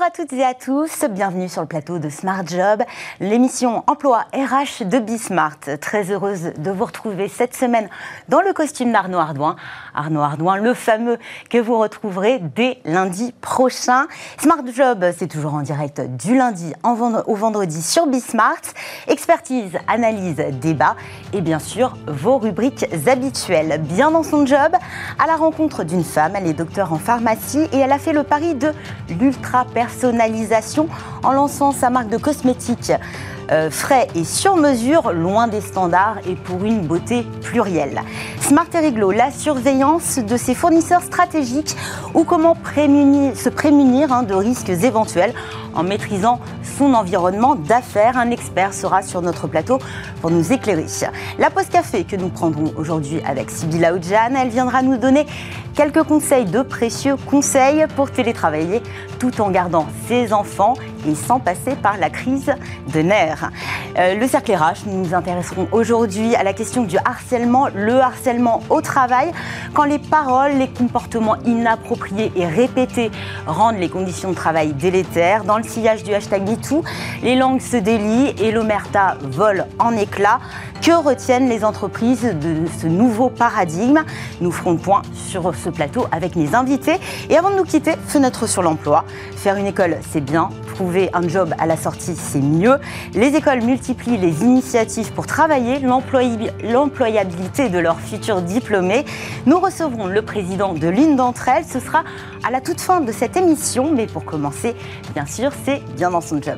Bonjour à toutes et à tous, bienvenue sur le plateau de Smart Job, l'émission emploi RH de Bismart. Très heureuse de vous retrouver cette semaine dans le costume d'Arnaud Ardouin. Arnaud Ardouin, le fameux que vous retrouverez dès lundi prochain. Smart Job, c'est toujours en direct du lundi au vendredi sur Bismart. Expertise, analyse, débat et bien sûr vos rubriques habituelles. Bien dans son job, à la rencontre d'une femme, elle est docteur en pharmacie et elle a fait le pari de en lançant sa marque de cosmétiques euh, frais et sur mesure, loin des standards et pour une beauté plurielle. Smart Riglo, la surveillance de ses fournisseurs stratégiques ou comment se prémunir hein, de risques éventuels en maîtrisant son environnement d'affaires. Un expert sera sur notre plateau pour nous éclairer. La pause café que nous prendrons aujourd'hui avec Sybilla Oudjan, elle viendra nous donner quelques conseils, de précieux conseils pour télétravailler tout en gardant ses enfants et sans passer par la crise de nerfs. Euh, le cercle RH, nous nous intéresserons aujourd'hui à la question du harcèlement, le harcèlement au travail, quand les paroles, les comportements inappropriés et répétés rendent les conditions de travail délétères. Sillage du hashtag MeToo, les langues se délient et l'omerta vole en éclats. Que retiennent les entreprises de ce nouveau paradigme? Nous ferons le point sur ce plateau avec mes invités. Et avant de nous quitter, fenêtre sur l'emploi. Faire une école, c'est bien. Trouver un job à la sortie, c'est mieux. Les écoles multiplient les initiatives pour travailler l'employabilité de leurs futurs diplômés. Nous recevrons le président de l'une d'entre elles. Ce sera à la toute fin de cette émission. Mais pour commencer, bien sûr, c'est bien dans son job.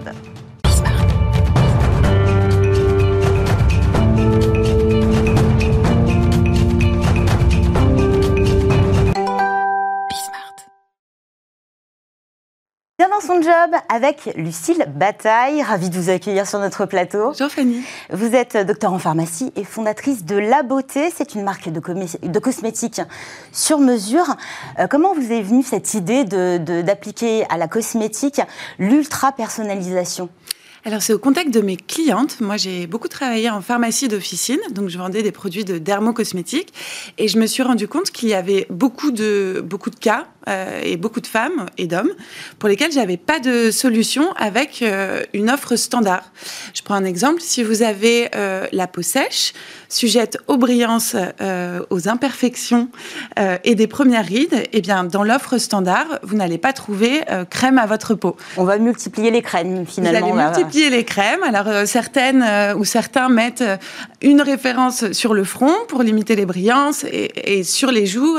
Job avec Lucille Bataille. Ravie de vous accueillir sur notre plateau. Bonjour Fanny. Vous êtes docteur en pharmacie et fondatrice de La Beauté. C'est une marque de, de, cosmétiques sur mesure. Euh, comment vous est venue cette idée d'appliquer à la cosmétique l'ultra-personnalisation? Alors c'est au contact de mes clientes. Moi j'ai beaucoup travaillé en pharmacie d'officine, donc je vendais des produits de dermocosmétiques et je me suis rendu compte qu'il y avait beaucoup de, beaucoup de cas euh, et beaucoup de femmes et d'hommes pour lesquels j'avais pas de solution avec euh, une offre standard. Je prends un exemple, si vous avez euh, la peau sèche, sujette aux brillances, aux imperfections et des premières rides, eh bien dans l'offre standard, vous n'allez pas trouver crème à votre peau. On va multiplier les crèmes finalement. Vous allez multiplier les crèmes. Alors certaines ou certains mettent une référence sur le front pour limiter les brillances et, et sur les joues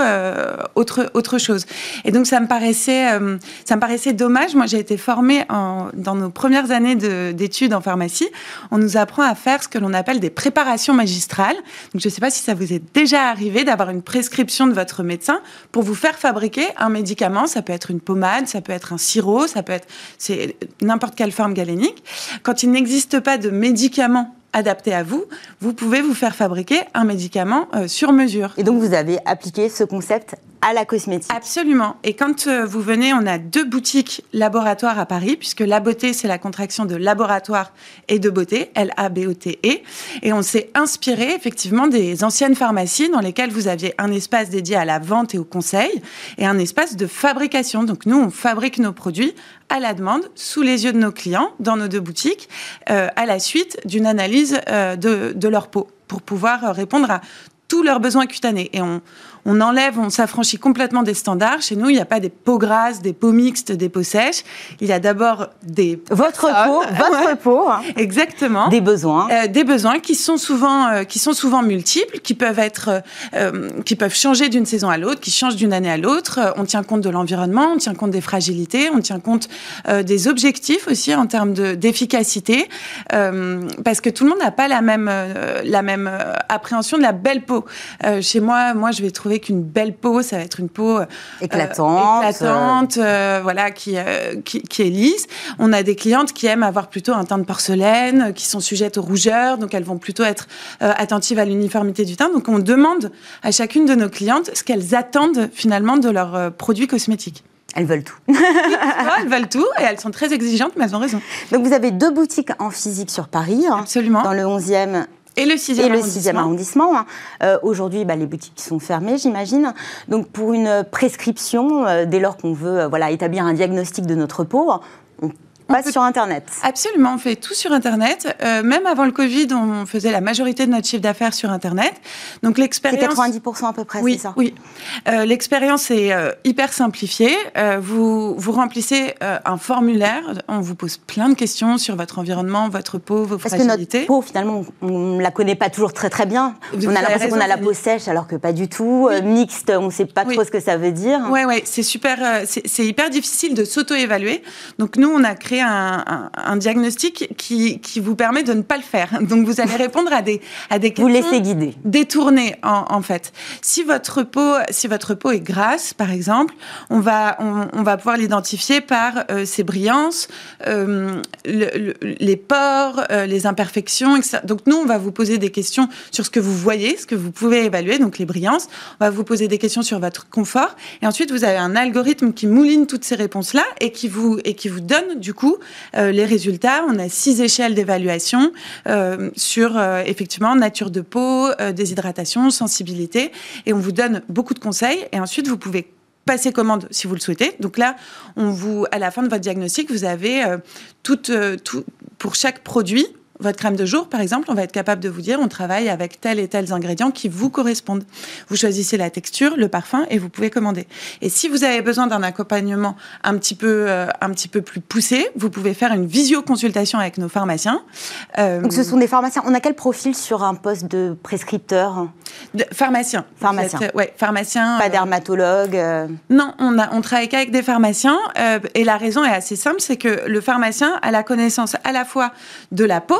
autre autre chose. Et donc ça me paraissait, euh, ça me paraissait dommage. Moi, j'ai été formée dans nos premières années d'études en pharmacie. On nous apprend à faire ce que l'on appelle des préparations magistrales. Donc je ne sais pas si ça vous est déjà arrivé d'avoir une prescription de votre médecin pour vous faire fabriquer un médicament. Ça peut être une pommade, ça peut être un sirop, ça peut être c'est n'importe quelle forme galénique. Quand il n'existe pas de médicament adapté à vous, vous pouvez vous faire fabriquer un médicament euh, sur mesure. Et donc vous avez appliqué ce concept à la cosmétique. Absolument. Et quand euh, vous venez, on a deux boutiques laboratoires à Paris, puisque la beauté, c'est la contraction de laboratoire et de beauté, L-A-B-O-T-E. Et on s'est inspiré effectivement des anciennes pharmacies dans lesquelles vous aviez un espace dédié à la vente et au conseil et un espace de fabrication. Donc nous, on fabrique nos produits à la demande, sous les yeux de nos clients, dans nos deux boutiques, euh, à la suite d'une analyse euh, de, de leur peau pour pouvoir répondre à tous leurs besoins cutanés. Et on, on enlève, on s'affranchit complètement des standards. Chez nous, il n'y a pas des peaux grasses, des peaux mixtes, des peaux sèches. Il y a d'abord des votre peau, votre peau, hein. exactement, des besoins, euh, des besoins qui sont souvent euh, qui sont souvent multiples, qui peuvent être euh, qui peuvent changer d'une saison à l'autre, qui changent d'une année à l'autre. On tient compte de l'environnement, on tient compte des fragilités, on tient compte des objectifs aussi en termes de d'efficacité, parce que tout le monde n'a pas la même la même appréhension de la belle peau. chez moi, moi, je vais trouver qu'une belle peau, ça va être une peau euh, éclatante, éclatante euh, voilà, qui, euh, qui, qui, est lisse. On a des clientes qui aiment avoir plutôt un teint de porcelaine, qui sont sujettes aux rougeurs, donc elles vont plutôt être attentives à l'uniformité du teint. Donc on demande à chacune de nos clientes ce qu'elles attendent finalement de leurs produits cosmétiques. Elles veulent tout. elles veulent tout et elles sont très exigeantes, mais elles ont raison. Donc vous avez deux boutiques en physique sur Paris. Hein, Absolument. Dans le 11e Et le 6e et arrondissement. Hein. Euh, aujourd'hui, bah, les boutiques sont fermées, j'imagine. Donc, pour une prescription, euh, dès lors qu'on veut voilà, établir un diagnostic de notre peau, on passe sur Internet. Absolument, on fait tout sur Internet. Euh, même avant le Covid, on faisait la majorité de notre chiffre d'affaires sur Internet. Donc l'expérience. C'est 90% à peu près, oui, c'est ça? Oui. Euh, l'expérience est euh, hyper simplifiée. vous, vous remplissez un formulaire. On vous pose plein de questions sur votre environnement, votre peau, vos Parce fragilités. Que notre peau, finalement, on ne la connaît pas toujours très très bien. on a l'impression qu'on a la peau sèche alors que pas du tout. mixte, on ne sait pas trop ce que ça veut dire. Oui, ouais, c'est super. c'est hyper difficile de s'auto-évaluer. Donc nous, on a créé un, diagnostic qui, qui, vous permet de ne pas le faire. Donc vous allez répondre à des, à des questions. Vous laissez guider. Détournées, en, en, fait. Si votre, peau, si votre peau est grasse, par exemple, on va, on, on va pouvoir l'identifier par euh, ses brillances, euh, le, les pores, euh, les imperfections, etc. Donc nous, on va vous poser des questions sur ce que vous voyez, ce que vous pouvez évaluer, donc les brillances. On va vous poser des questions sur votre confort. Et ensuite, vous avez un algorithme qui mouline toutes ces réponses-là et qui vous, et qui vous donne, du coup, euh, les résultats. On a six échelles d'évaluation euh, sur euh, effectivement nature de peau, déshydratation, sensibilité, et on vous donne beaucoup de conseils. Et ensuite, vous pouvez passer commande si vous le souhaitez. Donc là, on vous, à la fin de votre diagnostic, vous avez tout, pour chaque produit, votre crème de jour, par exemple, on va être capable de vous dire on travaille avec tel et tels ingrédients qui vous correspondent. Vous choisissez la texture, le parfum et vous pouvez commander. Et si vous avez besoin d'un accompagnement un petit peu, euh, un petit peu plus poussé, vous pouvez faire une visioconsultation avec nos pharmaciens. Euh, Donc ce sont des pharmaciens. On a quel profil sur un poste de prescripteur de, Pharmacien. Pharmacien. ouais, pharmacien. Pas euh, dermatologue. Non, on a, on travaille qu'avec des pharmaciens. et la raison est assez simple, c'est que le pharmacien a la connaissance à la fois de la peau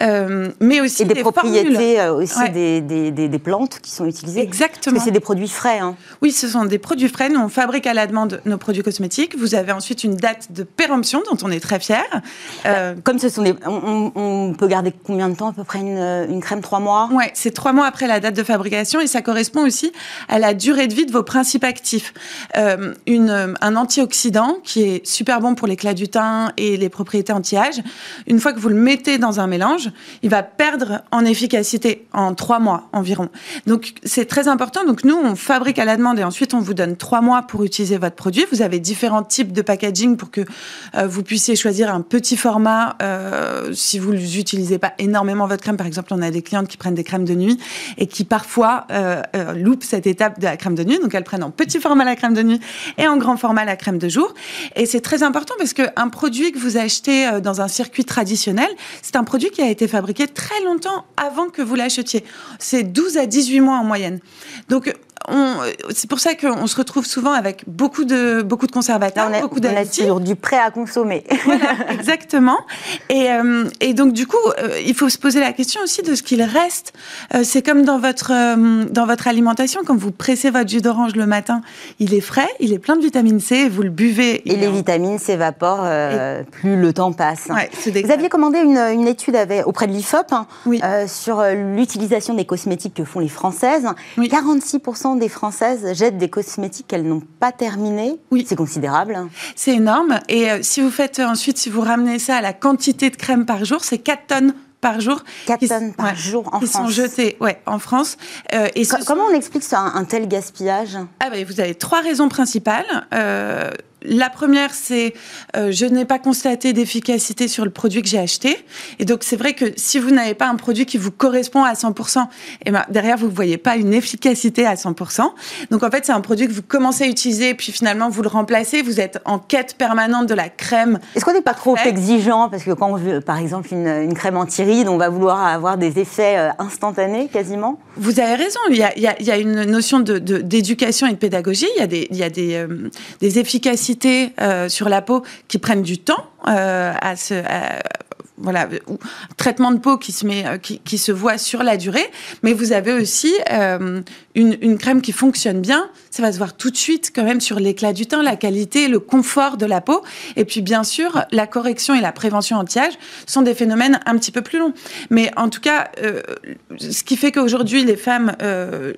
euh, mais aussi et des, propriétés euh, aussi des, des, des, plantes qui sont utilisées. Exactement. Parce que c'est des produits frais. Hein. Oui, ce sont des produits frais. Nous, on fabrique à la demande nos produits cosmétiques. Vous avez ensuite une date de péremption dont on est très fiers. Euh, Comme ce sont des, on, on, peut garder combien de temps à peu près une, une crème Trois mois? Ouais, c'est trois mois après la date de fabrication et ça correspond aussi à la durée de vie de vos principes actifs. une, un antioxydant qui est super bon pour l'éclat du teint et les propriétés anti-âge. Une fois que vous le mettez dans un il va perdre en efficacité en trois mois environ. Donc c'est très important. Donc nous, on fabrique à la demande et ensuite on vous donne trois mois pour utiliser votre produit. Vous avez différents types de packaging pour que euh, vous puissiez choisir un petit format euh, si vous n'utilisez pas énormément votre crème. Par exemple, on a des clientes qui prennent des crèmes de nuit et qui parfois euh, loupent cette étape de la crème de nuit. Donc elles prennent en petit format la crème de nuit et en grand format la crème de jour. Et c'est très important parce qu'un produit que vous achetez dans un circuit traditionnel, c'est un produit qui a été fabriqué très longtemps avant que vous l'achetiez. C'est 12 à 18 mois en moyenne. Donc, c'est pour ça qu'on se retrouve souvent avec beaucoup de, beaucoup de conservateurs, on beaucoup d'additifs. On du prêt à consommer. exactement. Et, euh, et, donc, du coup, euh, il faut se poser la question aussi de ce qu'il reste. Euh, c'est comme dans votre, dans votre alimentation, quand vous pressez votre jus d'orange le matin, il est frais, il est plein de vitamine C, vous le buvez. Et les vitamines s'évaporent plus le temps passe. vous aviez commandé une, une étude avec, auprès de l'IFOP hein, sur l'utilisation des cosmétiques que font les Françaises. 46% des Françaises jettent des cosmétiques qu'elles n'ont pas terminés. Oui. C'est considérable. C'est énorme. Et euh, si vous faites euh, ensuite, si vous ramenez ça à la quantité de crème par jour, c'est 4 tonnes par jour. 4 tonnes par jour en qui France. sont jetées ouais, en France. Euh, et comment on explique ça, un, tel gaspillage? Ah ben, Vous avez trois raisons principales. La première, c'est euh, je n'ai pas constaté d'efficacité sur le produit que j'ai acheté. Et donc, c'est vrai que si vous n'avez pas un produit qui vous correspond à 100%, et eh ben, derrière, vous ne voyez pas une efficacité à 100%. Donc, en fait, c'est un produit que vous commencez à utiliser, puis finalement, vous le remplacez. Vous êtes en quête permanente de la crème. Est-ce qu'on n'est pas trop exigeant? Parce que quand on veut, par exemple, une, crème anti-rides, on va vouloir avoir des effets euh, instantanés quasiment? Vous avez raison. Il y a, il y a, une notion d'éducation de, et de pédagogie. Il y a des, il y a des, euh, des efficacités euh, sur la peau qui prennent du temps euh, à se, voilà, traitement de peau qui se met, euh, qui, qui, se voit sur la durée, mais vous avez aussi euh, une, une, crème qui fonctionne bien. Ça va se voir tout de suite quand même sur l'éclat du teint, la qualité, le confort de la peau, et puis bien sûr la correction et la prévention anti-âge sont des phénomènes un petit peu plus longs. Mais en tout cas, euh, ce qui fait qu'aujourd'hui les femmes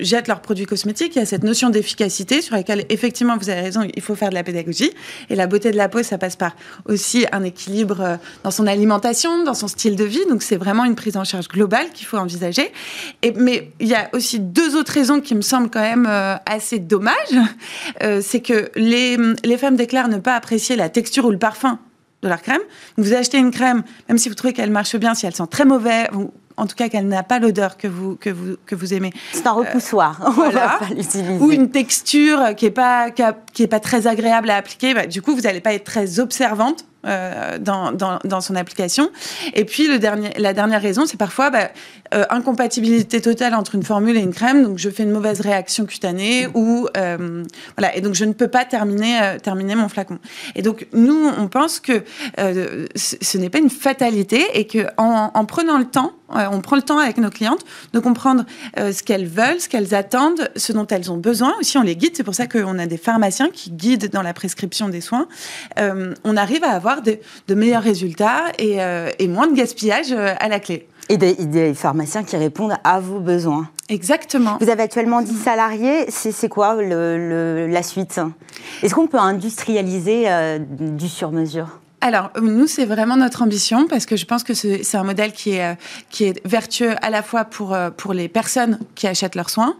jettent leurs produits cosmétiques, il y a cette notion d'efficacité sur laquelle effectivement vous avez raison, il faut faire de la pédagogie. Et la beauté de la peau, ça passe par aussi un équilibre dans son alimentation alimentation, dans son style de vie. Donc c'est vraiment une prise en charge globale qu'il faut envisager. Et, mais il y a aussi deux autres raisons qui me semblent quand même euh, assez dommages. Euh, c'est que les, les femmes déclarent ne pas apprécier la texture ou le parfum de leur crème. Donc vous achetez une crème, même si vous trouvez qu'elle marche bien, si elle sent très mauvais, ou en tout cas qu'elle n'a pas l'odeur que vous, que, vous, que vous aimez. C'est un repoussoir. Euh, voilà. Ou une texture qui n'est pas, qui, est pas très agréable à appliquer. Bah, du coup, vous n'allez pas être très observante euh, dans, dans, dans, son application. Et puis le dernier, la dernière raison, c'est parfois bah, euh, incompatibilité totale entre une formule et une crème. Donc je fais une mauvaise réaction cutanée ou euh, voilà. Et donc je ne peux pas terminer terminer mon flacon. Et donc nous, on pense que ce n'est pas une fatalité et que en, en prenant le temps, on prend le temps avec nos clientes de comprendre ce qu'elles veulent, ce qu'elles attendent, ce dont elles ont besoin. Aussi, on les guide. C'est pour ça qu'on a des pharmaciens qui guident dans la prescription des soins. on arrive à avoir de, meilleurs résultats euh, et, moins de gaspillage euh, à la clé. Et des, pharmaciens qui répondent à vos besoins. Exactement. Vous avez actuellement 10 salariés. C'est quoi la suite? Est-ce qu'on peut industrialiser euh, du sur-mesure? Alors, nous, c'est vraiment notre ambition parce que je pense que c'est un modèle qui est, qui est vertueux à la fois pour, pour les personnes qui achètent leurs soins,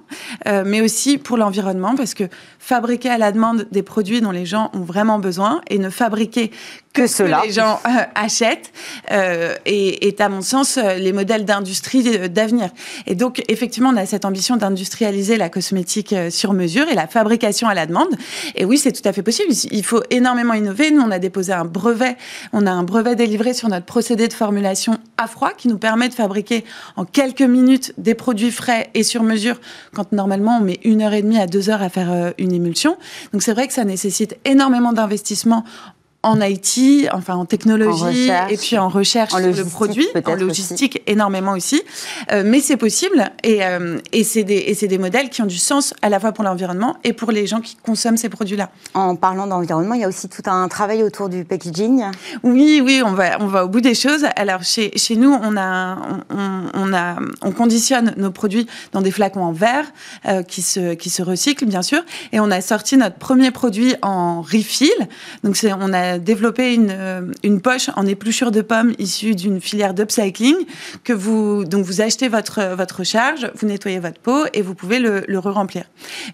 mais aussi pour l'environnement parce que fabriquer à la demande des produits dont les gens ont vraiment besoin et ne fabriquer que, ce que les gens euh, achètent euh, est, à mon sens, euh, les modèles d'industrie d'avenir. Et donc, effectivement, on a cette ambition d'industrialiser la cosmétique sur mesure et la fabrication à la demande. Et oui, c'est tout à fait possible. Il faut énormément innover. Nous, on a déposé un brevet. On a un brevet délivré sur notre procédé de formulation à froid qui nous permet de fabriquer en quelques minutes des produits frais et sur mesure quand normalement on met une heure et demie à deux heures à faire une émulsion. Donc c'est vrai que ça nécessite énormément d'investissement en IT, enfin en technologie, et puis en recherche en le produit, en logistique énormément aussi. Euh, mais c'est possible, et, euh, et c'est des, des, modèles qui ont du sens à la fois pour l'environnement et pour les gens qui consomment ces produits-là. En parlant d'environnement, il y a aussi tout un travail autour du packaging. Oui, oui, on va, on va au bout des choses. Alors chez, chez nous, on, a, on, on, a, on conditionne nos produits dans des flacons en verre euh, qui, se, qui se recyclent, bien sûr, et on a sorti notre premier produit en refill. Donc on a développer une, euh, une poche en épluchure de pommes issue d'une filière d'upcycling que vous donc vous achetez votre votre charge, vous nettoyez votre peau et vous pouvez le, le re-remplir.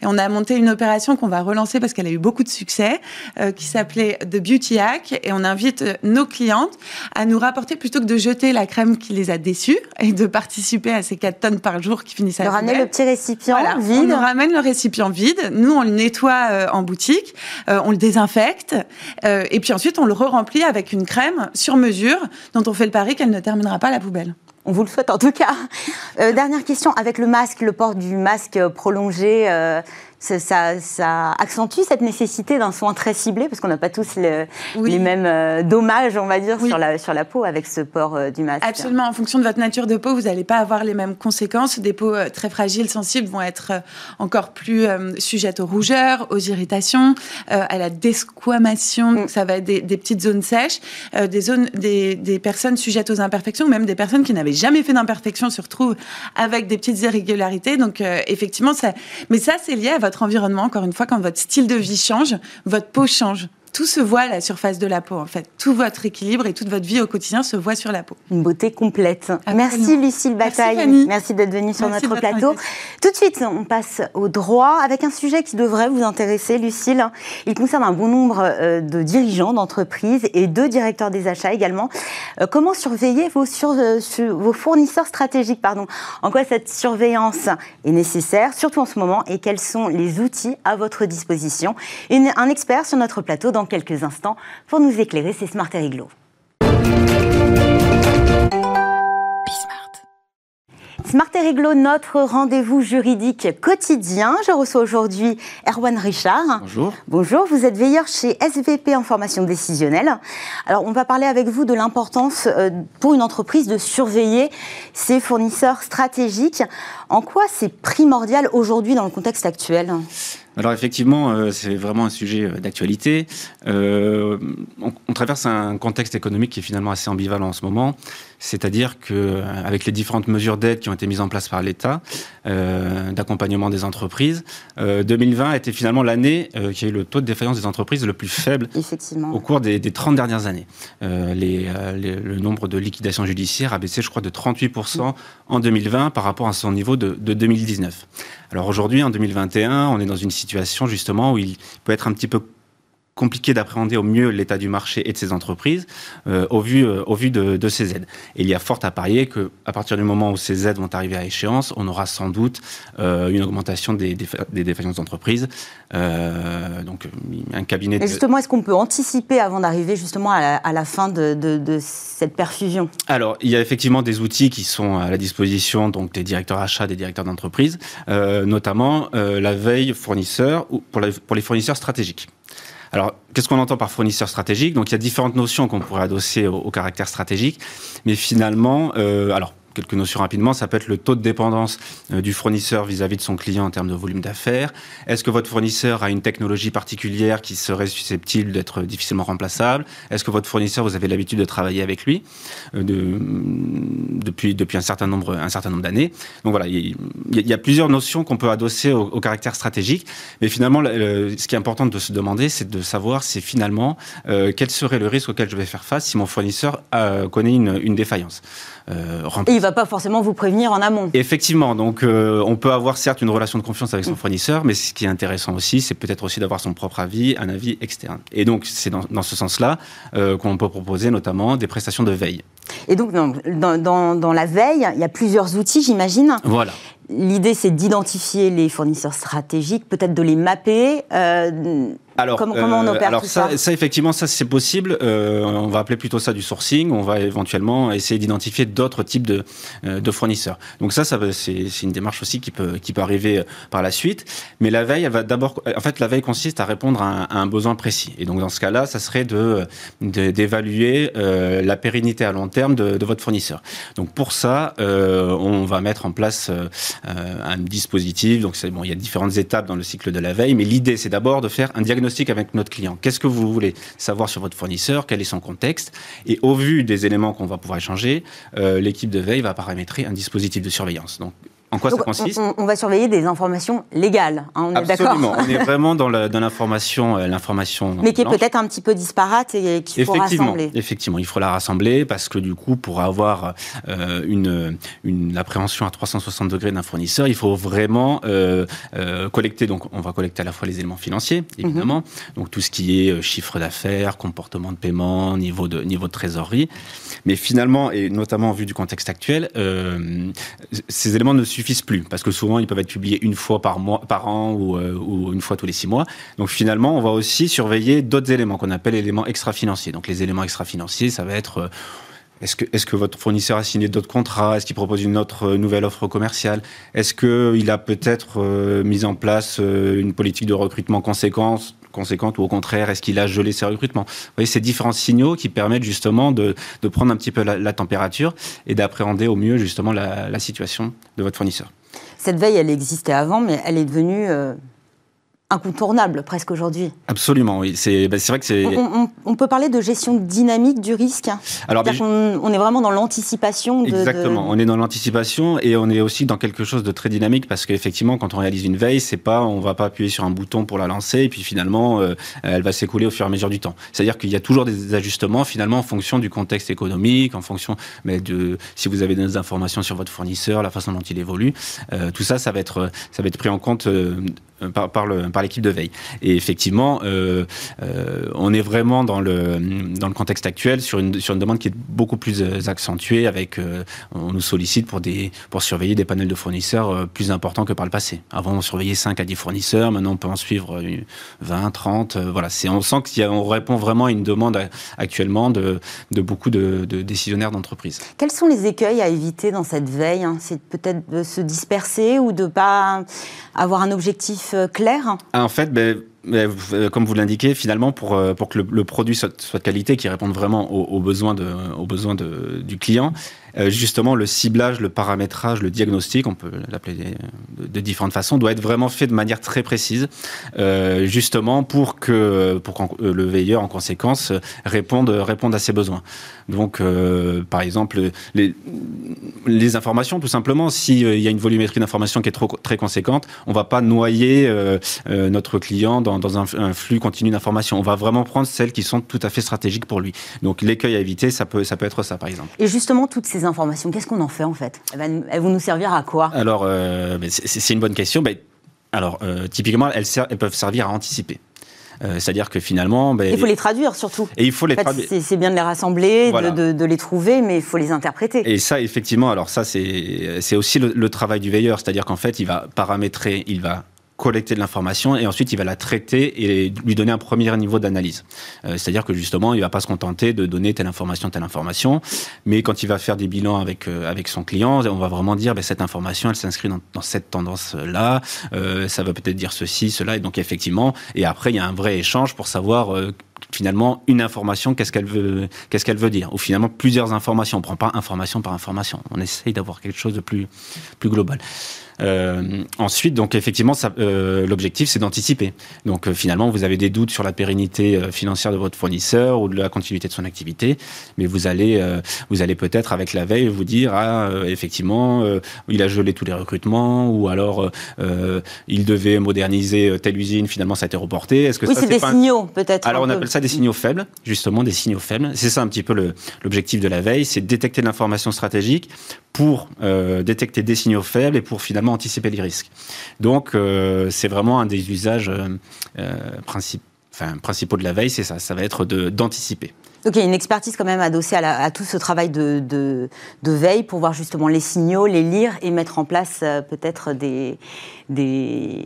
Et on a monté une opération qu'on va relancer parce qu'elle a eu beaucoup de succès, euh, qui s'appelait The Beauty Hack, et on invite euh, nos clientes à nous rapporter plutôt que de jeter la crème qui les a déçues et de participer à ces 4 tonnes par jour qui finissent à leur ramener le petit récipient vide. On nous ramène le récipient vide. Nous on le nettoie en boutique, on le désinfecte et puis ensuite, on le re-remplit avec une crème sur mesure dont on fait le pari qu'elle ne terminera pas la poubelle. On vous le souhaite en tout cas. Euh, dernière question, avec le masque, le port du masque prolongé, euh, ça, ça, accentue cette nécessité d'un soin très ciblé, parce qu'on n'a pas tous les mêmes euh, dommages, on va dire, sur, la, sur la peau avec ce port euh, du masque. Absolument. En fonction de votre nature de peau, vous n'allez pas avoir les mêmes conséquences. Des peaux euh, très fragiles, sensibles, vont être encore plus sujettes aux rougeurs, aux irritations, à la desquamation. Donc, mm. ça va être des, des petites zones sèches, des, zones, des, des, personnes sujettes aux imperfections, même des personnes qui n'avaient jamais fait d'imperfection se retrouvent avec des petites irrégularités. Donc, effectivement, ça, mais ça, c'est lié à votre environnement, encore une fois, quand votre style de vie change, votre peau change tout se voit à la surface de la peau, en fait. Tout votre équilibre et toute votre vie au quotidien se voit sur la peau. Une beauté complète. Merci Lucille Bataille. Merci, d'être venue sur notre plateau. Tout de suite, on passe au droit avec un sujet qui devrait vous intéresser, Lucille. Il concerne un bon nombre euh, de dirigeants d'entreprises et de directeurs des achats également. Euh, comment surveiller vos, euh, vos fournisseurs stratégiques pardon? En quoi cette surveillance est nécessaire, surtout en ce moment, et quels sont les outils à votre disposition? Un expert sur notre plateau dans quelques instants pour nous éclairer, c'est Smart et Riglo. Smart et Réglo, notre rendez-vous juridique quotidien. Je reçois aujourd'hui Erwan Richard. Bonjour. Bonjour, vous êtes veilleur chez SVP Information Décisionnelle. Alors, on va parler avec vous de l'importance euh, pour une entreprise de surveiller ses fournisseurs stratégiques. En quoi c'est primordial aujourd'hui dans le contexte actuel? Alors effectivement, euh, c'est vraiment un sujet euh, d'actualité. Euh, on, traverse un contexte économique qui est finalement assez ambivalent en ce moment, c'est-à-dire que avec les différentes mesures d'aide qui ont été mises en place par l'État, d'accompagnement des entreprises, 2020 a été finalement l'année qui a eu le taux de défaillance des entreprises le plus faible au cours des, 30 dernières années. le nombre de liquidations judiciaires a baissé, je crois, de 38% en 2020 par rapport à son niveau de, de 2019. Alors aujourd'hui, en 2021, on est dans une situation justement où il peut être un petit peu compliqué d'appréhender au mieux l'état du marché et de ses entreprises euh, au vu, euh, au vu de, ces aides. Et il y a fort à parier que à partir du moment où ces aides vont arriver à échéance, on aura sans doute euh, une augmentation des, des, défaillances d'entreprises. donc un cabinet. Et justement, est-ce qu'on peut anticiper avant d'arriver justement à la, fin de, de, cette perfusion? Alors, il y a effectivement des outils qui sont à la disposition donc des directeurs achats, des directeurs d'entreprise, notamment la veille fournisseur ou pour, pour les fournisseurs stratégiques. Alors, qu'est-ce qu'on entend par fournisseur stratégique? Donc, il y a différentes notions qu'on pourrait adosser au, caractère stratégique, mais finalement, euh, alors quelques notions rapidement, ça peut être le taux de dépendance euh, du fournisseur vis-à-vis de son client en termes de volume d'affaires. Est-ce que votre fournisseur a une technologie particulière qui serait susceptible d'être difficilement remplaçable? Est-ce que votre fournisseur, vous avez l'habitude de travailler avec lui euh, de, depuis, depuis un certain nombre, un certain nombre d'années? Donc voilà, il y, a plusieurs notions qu'on peut adosser au, caractère stratégique, mais finalement, ce qui est important de se demander, c'est de savoir si finalement, euh, quel serait le risque auquel je vais faire face si mon fournisseur connaît une, une défaillance. Euh, Et il ne va pas forcément vous prévenir en amont. Effectivement, donc euh, on peut avoir certes une relation de confiance avec son mm. fournisseur, mais ce qui est intéressant aussi, c'est peut-être aussi d'avoir son propre avis, un avis externe. Et donc c'est dans, ce sens-là euh, qu'on peut proposer notamment des prestations de veille. Et donc dans, dans, dans la veille, il y a plusieurs outils, j'imagine. Voilà. L'idée, c'est d'identifier les fournisseurs stratégiques, peut-être de les mapper. Euh, alors, comment, on euh, opère alors tout ça, ça, effectivement, ça c'est possible. Euh, on va appeler plutôt ça du sourcing. On va éventuellement essayer d'identifier d'autres types de, de, fournisseurs. Donc ça, ça c'est une démarche aussi qui peut qui peut arriver par la suite. Mais la veille, elle va d'abord. En fait, la veille consiste à répondre à un, besoin précis. Et donc dans ce cas-là, ça serait de d'évaluer la pérennité à long terme de, votre fournisseur. Donc pour ça, on va mettre en place euh, un dispositif. Donc, bon, il y a différentes étapes dans le cycle de la veille, mais l'idée, c'est d'abord de faire un diagnostic avec notre client. Qu'est-ce que vous voulez savoir sur votre fournisseur? Quel est son contexte? Et au vu des éléments qu'on va pouvoir échanger, euh, l'équipe de veille va paramétrer un dispositif de surveillance. En quoi ça consiste on, va surveiller des informations légales, hein, on est d'accord Absolument, on est vraiment dans l'information, euh, l'information. Mais qui est peut-être un petit peu disparate et qu'il faut rassembler. Effectivement, il faut la rassembler parce que du coup, pour avoir euh, une, une appréhension à 360 degrés d'un fournisseur, il faut vraiment euh, collecter. Donc, on va collecter à la fois les éléments financiers, évidemment, mhm. donc tout ce qui est chiffre d'affaires, comportement de paiement, niveau de niveau de trésorerie. Mais finalement, et notamment vu du contexte actuel, ces éléments ne suffisent suffisent plus parce que souvent ils peuvent être publiés une fois par mois, par an ou, euh, ou une fois tous les six mois. Donc finalement, on va aussi surveiller d'autres éléments qu'on appelle éléments extra-financiers. Donc les éléments extra-financiers, ça va être euh, est-ce que, est que, votre fournisseur a signé d'autres contrats? Est-ce qu'il propose une autre euh, nouvelle offre commerciale? Est-ce qu'il a peut-être mis en place une politique de recrutement conséquente conséquente ou au contraire, est-ce qu'il a gelé ses recrutements? Vous voyez, ces différents signaux qui permettent justement de, de prendre un petit peu la, température et d'appréhender au mieux justement la, situation de votre fournisseur. Cette veille, elle existait avant, mais elle est devenue euh, incontournable presque aujourd'hui. Absolument, oui. C'est bah, vrai que c'est. On, peut parler de gestion dynamique du risque. Alors, on, est vraiment dans l'anticipation. Exactement. On est dans l'anticipation et on est aussi dans quelque chose de très dynamique parce qu'effectivement, quand on réalise une veille, c'est pas, on va pas appuyer sur un bouton pour la lancer et puis finalement, euh, elle va s'écouler au fur et à mesure du temps. C'est-à-dire qu'il y a toujours des ajustements finalement en fonction du contexte économique, en fonction mais de si vous avez des informations sur votre fournisseur, la façon dont il évolue. Euh, tout ça, ça va être, ça va être pris en compte. Euh, par, par, l'équipe de veille. Et effectivement, euh, euh, on est vraiment dans le, dans le contexte actuel sur une, sur une demande qui est beaucoup plus euh, accentuée. Avec, euh, on nous sollicite pour, des, pour surveiller des panels de fournisseurs euh, plus importants que par le passé. Avant, on surveillait 5 à 10 fournisseurs. Maintenant, on peut en suivre 20, 30. voilà, c'est, on sent qu'on répond vraiment à une demande actuellement de, de beaucoup de, de décisionnaires d'entreprise. Quels sont les écueils à éviter dans cette veille hein? C'est peut-être de se disperser ou de ne pas avoir un objectif? Euh, clair. En fait, ben, ben euh, comme vous l'indiquez, finalement, pour, euh, que le, produit soit, de qualité, qui réponde vraiment aux, besoins, du client, justement le ciblage, le paramétrage, le diagnostic, on peut l'appeler de, différentes façons, doit être vraiment fait de manière très précise, justement pour que, pour que le veilleur en conséquence réponde, réponde à ses besoins. Donc, par exemple, les, les informations, tout simplement, s'il y a une volumétrie d'informations qui est trop, très conséquente, on va pas noyer notre client dans, dans un, un flux continu d'informations. On va vraiment prendre celles qui sont tout à fait stratégiques pour lui. Donc l'écueil à éviter, ça peut, ça peut être ça, par exemple. Et justement, toutes ces informations, qu'est-ce qu'on en fait en fait? Elles, vont nous servir à quoi? Alors, euh, c'est une bonne question. alors, euh, typiquement, elles, elles peuvent servir à anticiper. Euh, c'est-à-dire que finalement... Ben, il faut les traduire surtout. Et il faut les traduire. C'est bien de les rassembler, de, les trouver, mais il faut les interpréter. Et ça, effectivement, alors ça, c'est aussi le, le, travail du veilleur. C'est-à-dire qu'en fait, il va paramétrer, il va collecter de l'information et ensuite il va la traiter et lui donner un premier niveau d'analyse. Euh, c'est-à-dire que justement, il va pas se contenter de donner telle information, telle information, mais quand il va faire des bilans avec euh, avec son client, on va vraiment dire ben, cette information, elle s'inscrit dans, dans, cette tendance-là, euh, ça veut peut-être dire ceci, cela, et donc effectivement, et après il y a un vrai échange pour savoir euh, finalement une information, qu'est-ce qu'elle veut, qu'est-ce qu'elle veut dire, ou finalement plusieurs informations. On prend pas information par information. On essaye d'avoir quelque chose de plus plus global. Euh, ensuite, donc effectivement, euh, l'objectif c'est d'anticiper. Donc euh, finalement, vous avez des doutes sur la pérennité financière de votre fournisseur ou de la continuité de son activité, mais vous allez, vous allez peut-être avec la veille vous dire ah effectivement, il a gelé tous les recrutements ou alors il devait moderniser telle usine, finalement ça a été reporté. Est-ce que oui, c'est des signaux peut-être. Alors on appelle ça des signaux faibles, justement des signaux faibles. C'est ça un petit peu l'objectif de la veille, c'est détecter l'information stratégique pour détecter des signaux faibles et pour finalement anticiper les risques. Donc, euh, c'est vraiment un des usages euh, euh, principaux de la veille, c'est ça, ça va être d'anticiper. Donc une expertise quand même adossée à, tout ce travail de, de, veille pour voir justement les signaux, les lire et mettre en place peut-être des, des,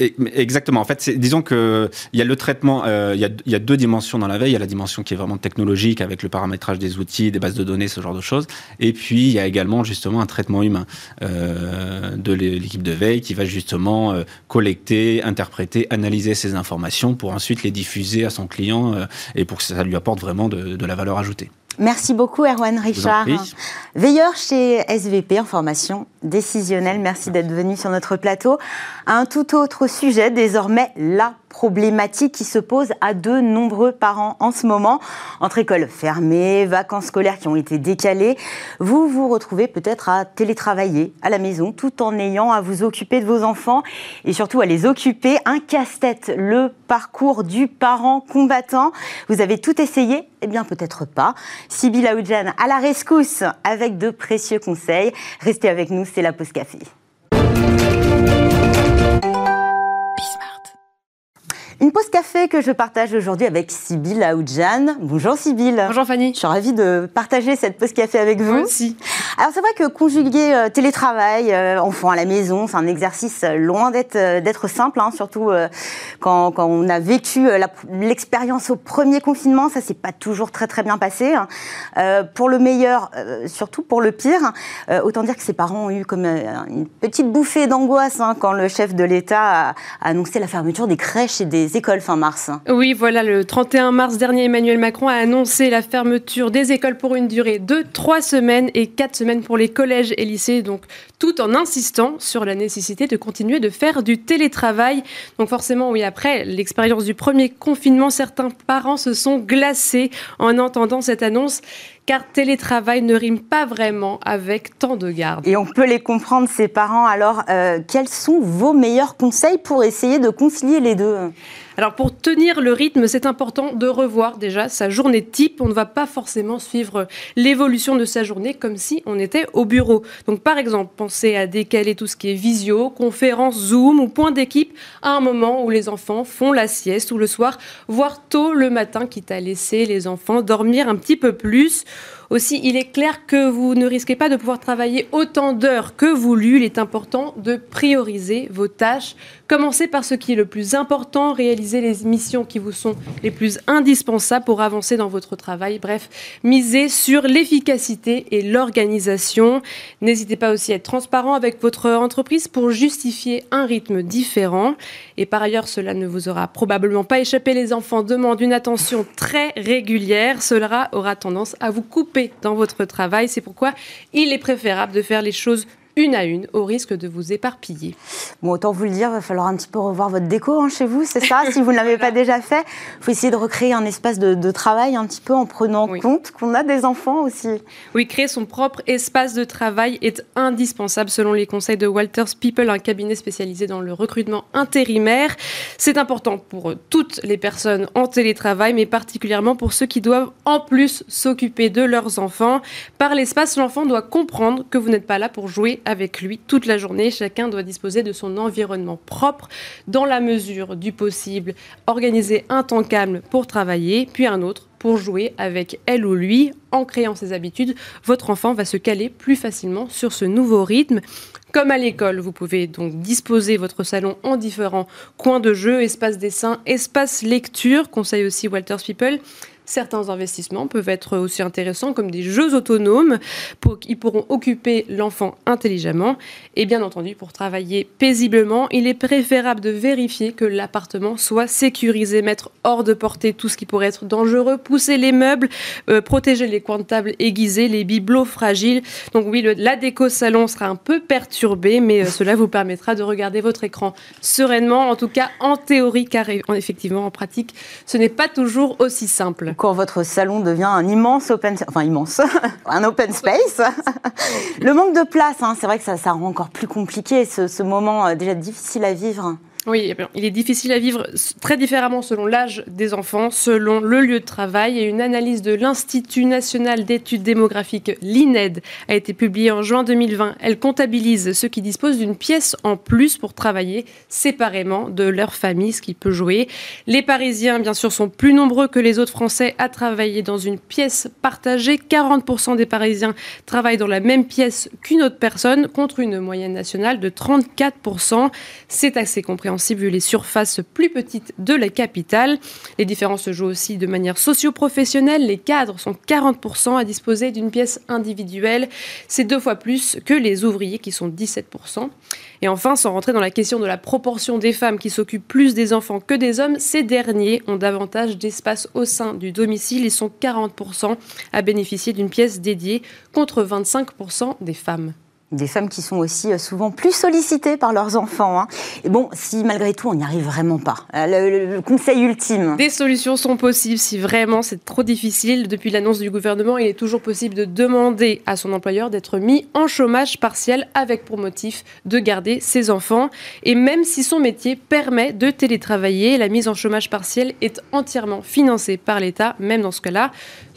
Exactement. En fait, disons que il y a le traitement, euh, il, y a, y, a, deux dimensions dans la veille. Il y a la dimension qui est vraiment technologique avec le paramétrage des outils, des bases de données, ce genre de choses. Et puis il y a également justement un traitement humain euh, de l'équipe de veille qui va justement euh, collecter, interpréter, analyser ces informations pour ensuite les diffuser à son client euh, et pour que ça lui apporte vraiment de, de la valeur ajoutée. Merci beaucoup, Erwan Richard. Veilleur chez SVP en formation décisionnelle. Merci d'être venu sur notre plateau. Un tout autre sujet, désormais la problématique qui se pose à de nombreux parents en ce moment. Entre écoles fermées, vacances scolaires qui ont été décalées, vous vous retrouvez peut-être à télétravailler à la maison tout en ayant à vous occuper de vos enfants et surtout à les occuper. Un casse-tête, le parcours du parent combattant. Vous avez tout essayé? Eh bien peut-être pas. Sybille Aoudjan à la rescousse avec de précieux conseils. Restez avec nous, c'est la pause café. Une pause café que je partage aujourd'hui avec Sybille Aoudjan. Bonjour Sybille. Bonjour Fanny. Je suis ravie de partager cette pause café avec vous. Moi aussi. Alors c'est vrai que conjuguer euh, télétravail, euh, enfant à la maison, c'est un exercice loin d'être euh, simple, hein, surtout quand, quand, on a vécu l'expérience au premier confinement, ça s'est pas toujours très très bien passé. Hein. pour le meilleur, surtout pour le pire, autant dire que ses parents ont eu comme une petite bouffée d'angoisse hein, quand le chef de l'État a annoncé la fermeture des crèches et des écoles fin mars. Oui, voilà, le 31 mars dernier, Emmanuel Macron a annoncé la fermeture des écoles pour une durée de trois semaines et quatre semaines pour les collèges et lycées, donc tout en insistant sur la nécessité de continuer de faire du télétravail. Donc forcément, oui, après l'expérience du premier confinement, certains parents se sont glacés en entendant cette annonce car télétravail ne rime pas vraiment avec tant de garde. Et on peut les comprendre, ces parents. Alors, euh, quels sont vos meilleurs conseils pour essayer de concilier les deux? Alors pour tenir le rythme, c'est important de revoir déjà sa journée type. On ne va pas forcément suivre l'évolution de sa journée comme si on était au bureau. Donc par exemple, pensez à décaler tout ce qui est visio, conférence, Zoom ou point d'équipe à un moment où les enfants font la sieste ou le soir, voire tôt le matin, quitte à laisser les enfants dormir un petit peu plus. Aussi, il est clair que vous ne risquez pas de pouvoir travailler autant d'heures que voulu. Il est important de prioriser vos tâches. Commencez par ce qui est le plus important, prioriser les missions qui vous sont les plus indispensables pour avancer dans votre travail. Bref, misez sur l'efficacité et l'organisation. N'hésitez pas aussi à être transparent avec votre entreprise pour justifier un rythme différent. Et par ailleurs, cela ne vous aura probablement pas échappé. Les enfants demandent une attention très régulière. Cela aura tendance à vous couper dans votre travail. C'est pourquoi il est préférable de faire les choses une à une, au risque de vous éparpiller. Bon, autant vous le dire, il va falloir un petit peu revoir votre déco hein, chez vous, c'est ça Si vous ne l'avez pas déjà fait, il faut essayer de recréer un espace de, travail un petit peu en prenant compte qu'on a des enfants aussi. Oui, créer son propre espace de travail est indispensable selon les conseils de Walters People, un cabinet spécialisé dans le recrutement intérimaire. C'est important pour toutes les personnes en télétravail, mais particulièrement pour ceux qui doivent en plus s'occuper de leurs enfants. Par l'espace, l'enfant doit comprendre que vous n'êtes pas là pour jouer avec lui toute la journée. Chacun doit disposer de son environnement propre dans la mesure du possible. Organiser un temps calme pour travailler, puis un autre pour jouer avec elle ou lui. En créant ses habitudes, votre enfant va se caler plus facilement sur ce nouveau rythme. Comme à l'école, vous pouvez donc disposer votre salon en différents coins de jeu, espace dessin, espace lecture, conseille aussi Walters People. Certains investissements peuvent être aussi intéressants comme des jeux autonomes pour, qui pourront occuper l'enfant intelligemment. Et bien entendu, pour travailler paisiblement, il est préférable de vérifier que l'appartement soit sécurisé, mettre hors de portée tout ce qui pourrait être dangereux, pousser les meubles, euh, protéger les coins de table aiguisés, les bibelots fragiles. Donc oui, la déco salon sera un peu perturbée, mais euh, cela vous permettra de regarder votre écran sereinement, en tout cas en théorie, car effectivement en pratique, ce n'est pas toujours aussi simple quand votre salon devient un immense open, enfin immense, un open space. Le manque de place, hein, c'est vrai que ça, ça, rend encore plus compliqué ce, ce moment euh, déjà difficile à vivre. Oui, eh il est difficile à vivre très différemment selon l'âge des enfants, selon le lieu de travail. Et une analyse de l'Institut national d'études démographiques, l'INED, a été publiée en juin 2020. Elle comptabilise ceux qui disposent d'une pièce en plus pour travailler séparément de leur famille, ce qui peut jouer. Les Parisiens, bien sûr, sont plus nombreux que les autres Français à travailler dans une pièce partagée. 40% des Parisiens travaillent dans la même pièce qu'une autre personne, contre une moyenne nationale de 34%. C'est assez compréhensible vu les surfaces plus petites de la capitale. Les différences se jouent aussi de manière socio-professionnelle. Les cadres sont 40% à disposer d'une pièce individuelle. C'est deux fois plus que les ouvriers qui sont 17%. Et enfin, sans rentrer dans la question de la proportion des femmes qui s'occupent plus des enfants que des hommes, ces derniers ont davantage d'espace au sein du domicile. Ils sont 40% à bénéficier d'une pièce dédiée contre 25% des femmes des femmes qui sont aussi euh, souvent plus sollicitées par leurs enfants. Hein. Et bon, si malgré tout on n'y arrive vraiment pas, euh, le, conseil ultime. Des solutions sont possibles si vraiment c'est trop difficile. Depuis l'annonce du gouvernement, il est toujours possible de demander à son employeur d'être mis en chômage partiel avec pour motif de garder ses enfants. Et même si son métier permet de télétravailler, la mise en chômage partiel est entièrement financée par l'État, même dans ce cas-là.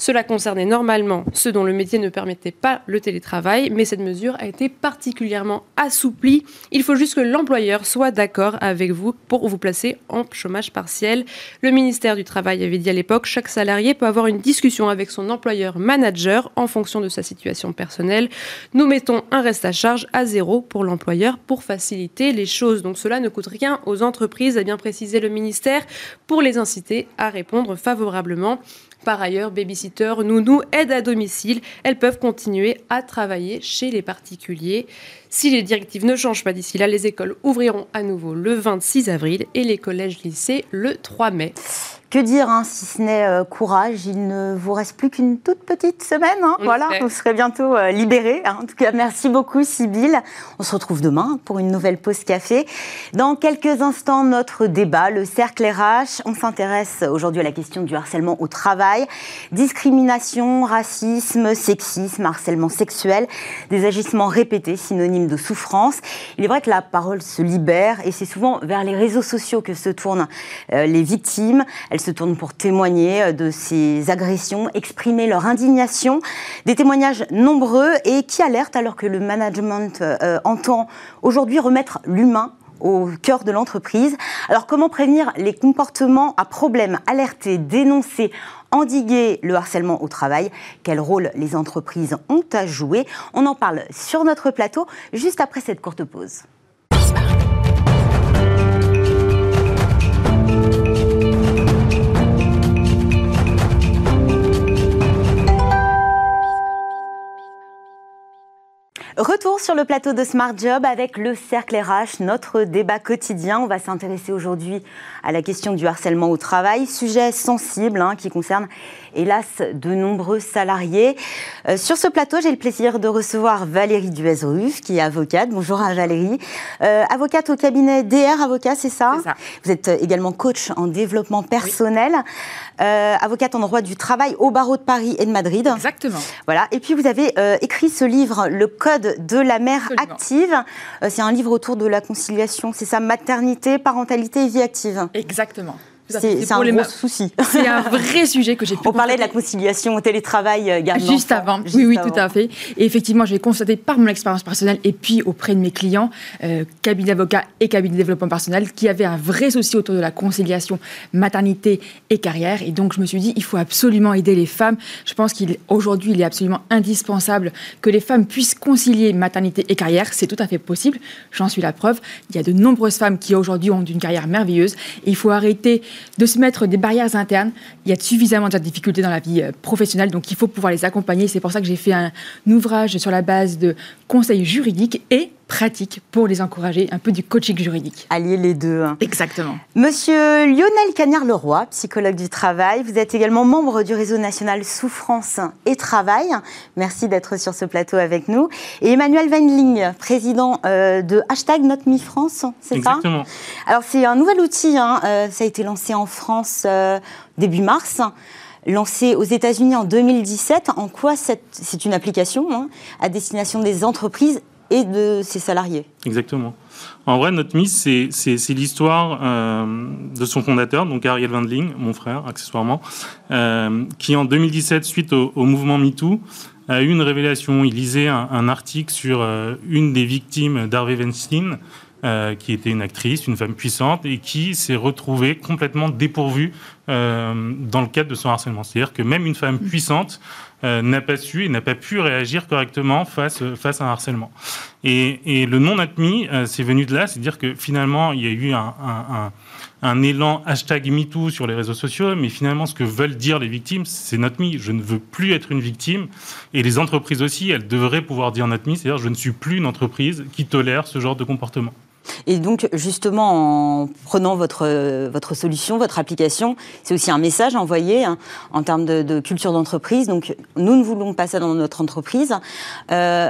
Cela concernait normalement ceux dont le métier ne permettait pas le télétravail, mais cette mesure a été particulièrement assoupli. Il faut juste que l'employeur soit d'accord avec vous pour vous placer en chômage partiel. Le ministère du Travail avait dit à l'époque, chaque salarié peut avoir une discussion avec son employeur manager en fonction de sa situation personnelle. Nous mettons un reste à charge à zéro pour l'employeur pour faciliter les choses. Donc cela ne coûte rien aux entreprises, a bien précisé le ministère, pour les inciter à répondre favorablement. Par ailleurs, babysitter, nounou, aide à domicile, elles peuvent continuer à travailler chez les particuliers. Si les directives ne changent pas d'ici là, les écoles ouvriront à nouveau le 26 avril et les collèges-lycées le 3 mai. Que dire, hein, si ce n'est euh, courage Il ne vous reste plus qu'une toute petite semaine. Hein, voilà, vous serez bientôt euh, libérés. Hein. En tout cas, merci beaucoup, Sybille. On se retrouve demain pour une nouvelle pause café. Dans quelques instants, notre débat, le cercle RH. On s'intéresse aujourd'hui à la question du harcèlement au travail, discrimination, racisme, sexisme, harcèlement sexuel, des agissements répétés, synonymes de souffrance. Il est vrai que la parole se libère et c'est souvent vers les réseaux sociaux que se tournent euh, les victimes. Elles se tournent pour témoigner euh, de ces agressions, exprimer leur indignation. Des témoignages nombreux et qui alertent alors que le management euh, entend aujourd'hui remettre l'humain au cœur de l'entreprise. Alors comment prévenir les comportements à problème, alerter, dénoncer, endiguer le harcèlement au travail Quel rôle les entreprises ont à jouer? On en parle sur notre plateau juste après cette courte pause. Le plateau de Smart Job avec le Cercle RH, notre débat quotidien. On va s'intéresser aujourd'hui à la question du harcèlement au travail, sujet sensible hein, qui concerne hélas de nombreux salariés. Euh, sur ce plateau, j'ai le plaisir de recevoir Valérie Duez-Ruff, qui est avocate. Bonjour à Valérie. Euh, avocate au cabinet DR Avocat, c'est ça, ça, Vous êtes également coach en développement personnel, euh, avocate en droit du travail au barreau de Paris et de Madrid. Exactement. Voilà. Et puis vous avez euh, écrit ce livre, Le Code de la mère Absolument. active. Euh, c'est un livre autour de la conciliation. C'est ça, maternité, parentalité et vie active. Exactement. C'est un gros souci. C'est un vrai sujet que j'ai pu On parlait de la conciliation au télétravail, euh, garde Juste avant, Juste oui, oui, avant. tout à fait. Et effectivement, j'ai constaté par mon expérience personnelle et puis auprès de mes clients, euh, cabinet d'avocat et cabinet de développement personnel, qui avaient un vrai souci autour de la conciliation maternité et carrière. Et donc, je me suis dit, il faut absolument aider les femmes. Je pense qu'aujourd'hui, il est absolument indispensable que les femmes puissent concilier maternité et carrière. C'est tout à fait possible. J'en suis la preuve. Il y a de nombreuses femmes qui aujourd'hui ont une carrière merveilleuse. Et il faut arrêter de se mettre des barrières internes. Il y a suffisamment de difficultés dans la vie euh, professionnelle, donc il faut pouvoir les accompagner. C'est pour ça que j'ai fait un ouvrage sur la base de conseils juridiques et pratiques pour les encourager, un peu du coaching juridique. Allier les deux. hein. Exactement. Monsieur Lionel Cagnard-Leroy, psychologue du travail, vous êtes également membre du réseau national Souffrance et Travail. Merci d'être sur ce plateau avec nous. Et Emmanuel Weinling, président euh, de hashtag France, c'est ça? Exactement. Alors c'est un nouvel outil, hein, euh, ça a été lancé en France euh, début mars, lancé aux États-Unis en 2017. En quoi c'est une application hein, à destination des entreprises et de ses salariés Exactement. En vrai, notre mise, c'est, l'histoire euh, de son fondateur, donc Ariel Wendling, mon frère, accessoirement, euh, qui en 2017, suite au, au mouvement MeToo, a eu une révélation. Il lisait un, un article sur euh, une des victimes d'Harvey Weinstein, qui était une actrice, une femme puissante, et qui s'est retrouvée complètement dépourvue dans le cadre de son harcèlement. C'est-à-dire que même une femme puissante euh, n'a pas su et n'a pas pu réagir correctement face, face à un harcèlement. Et, et le non admis, euh, c'est venu de là, c'est-à-dire que finalement, il y a eu un, un élan hashtag MeToo sur les réseaux sociaux, mais finalement, ce que veulent dire les victimes, c'est not me. Je ne veux plus être une victime. Et les entreprises aussi, elles devraient pouvoir dire not me, c'est-à-dire je ne suis plus une entreprise qui tolère ce genre de comportement. Et donc, justement, en prenant votre, votre solution, votre application, c'est aussi un message envoyé hein, en termes de, culture d'entreprise. Donc, nous ne voulons pas ça dans notre entreprise. Euh,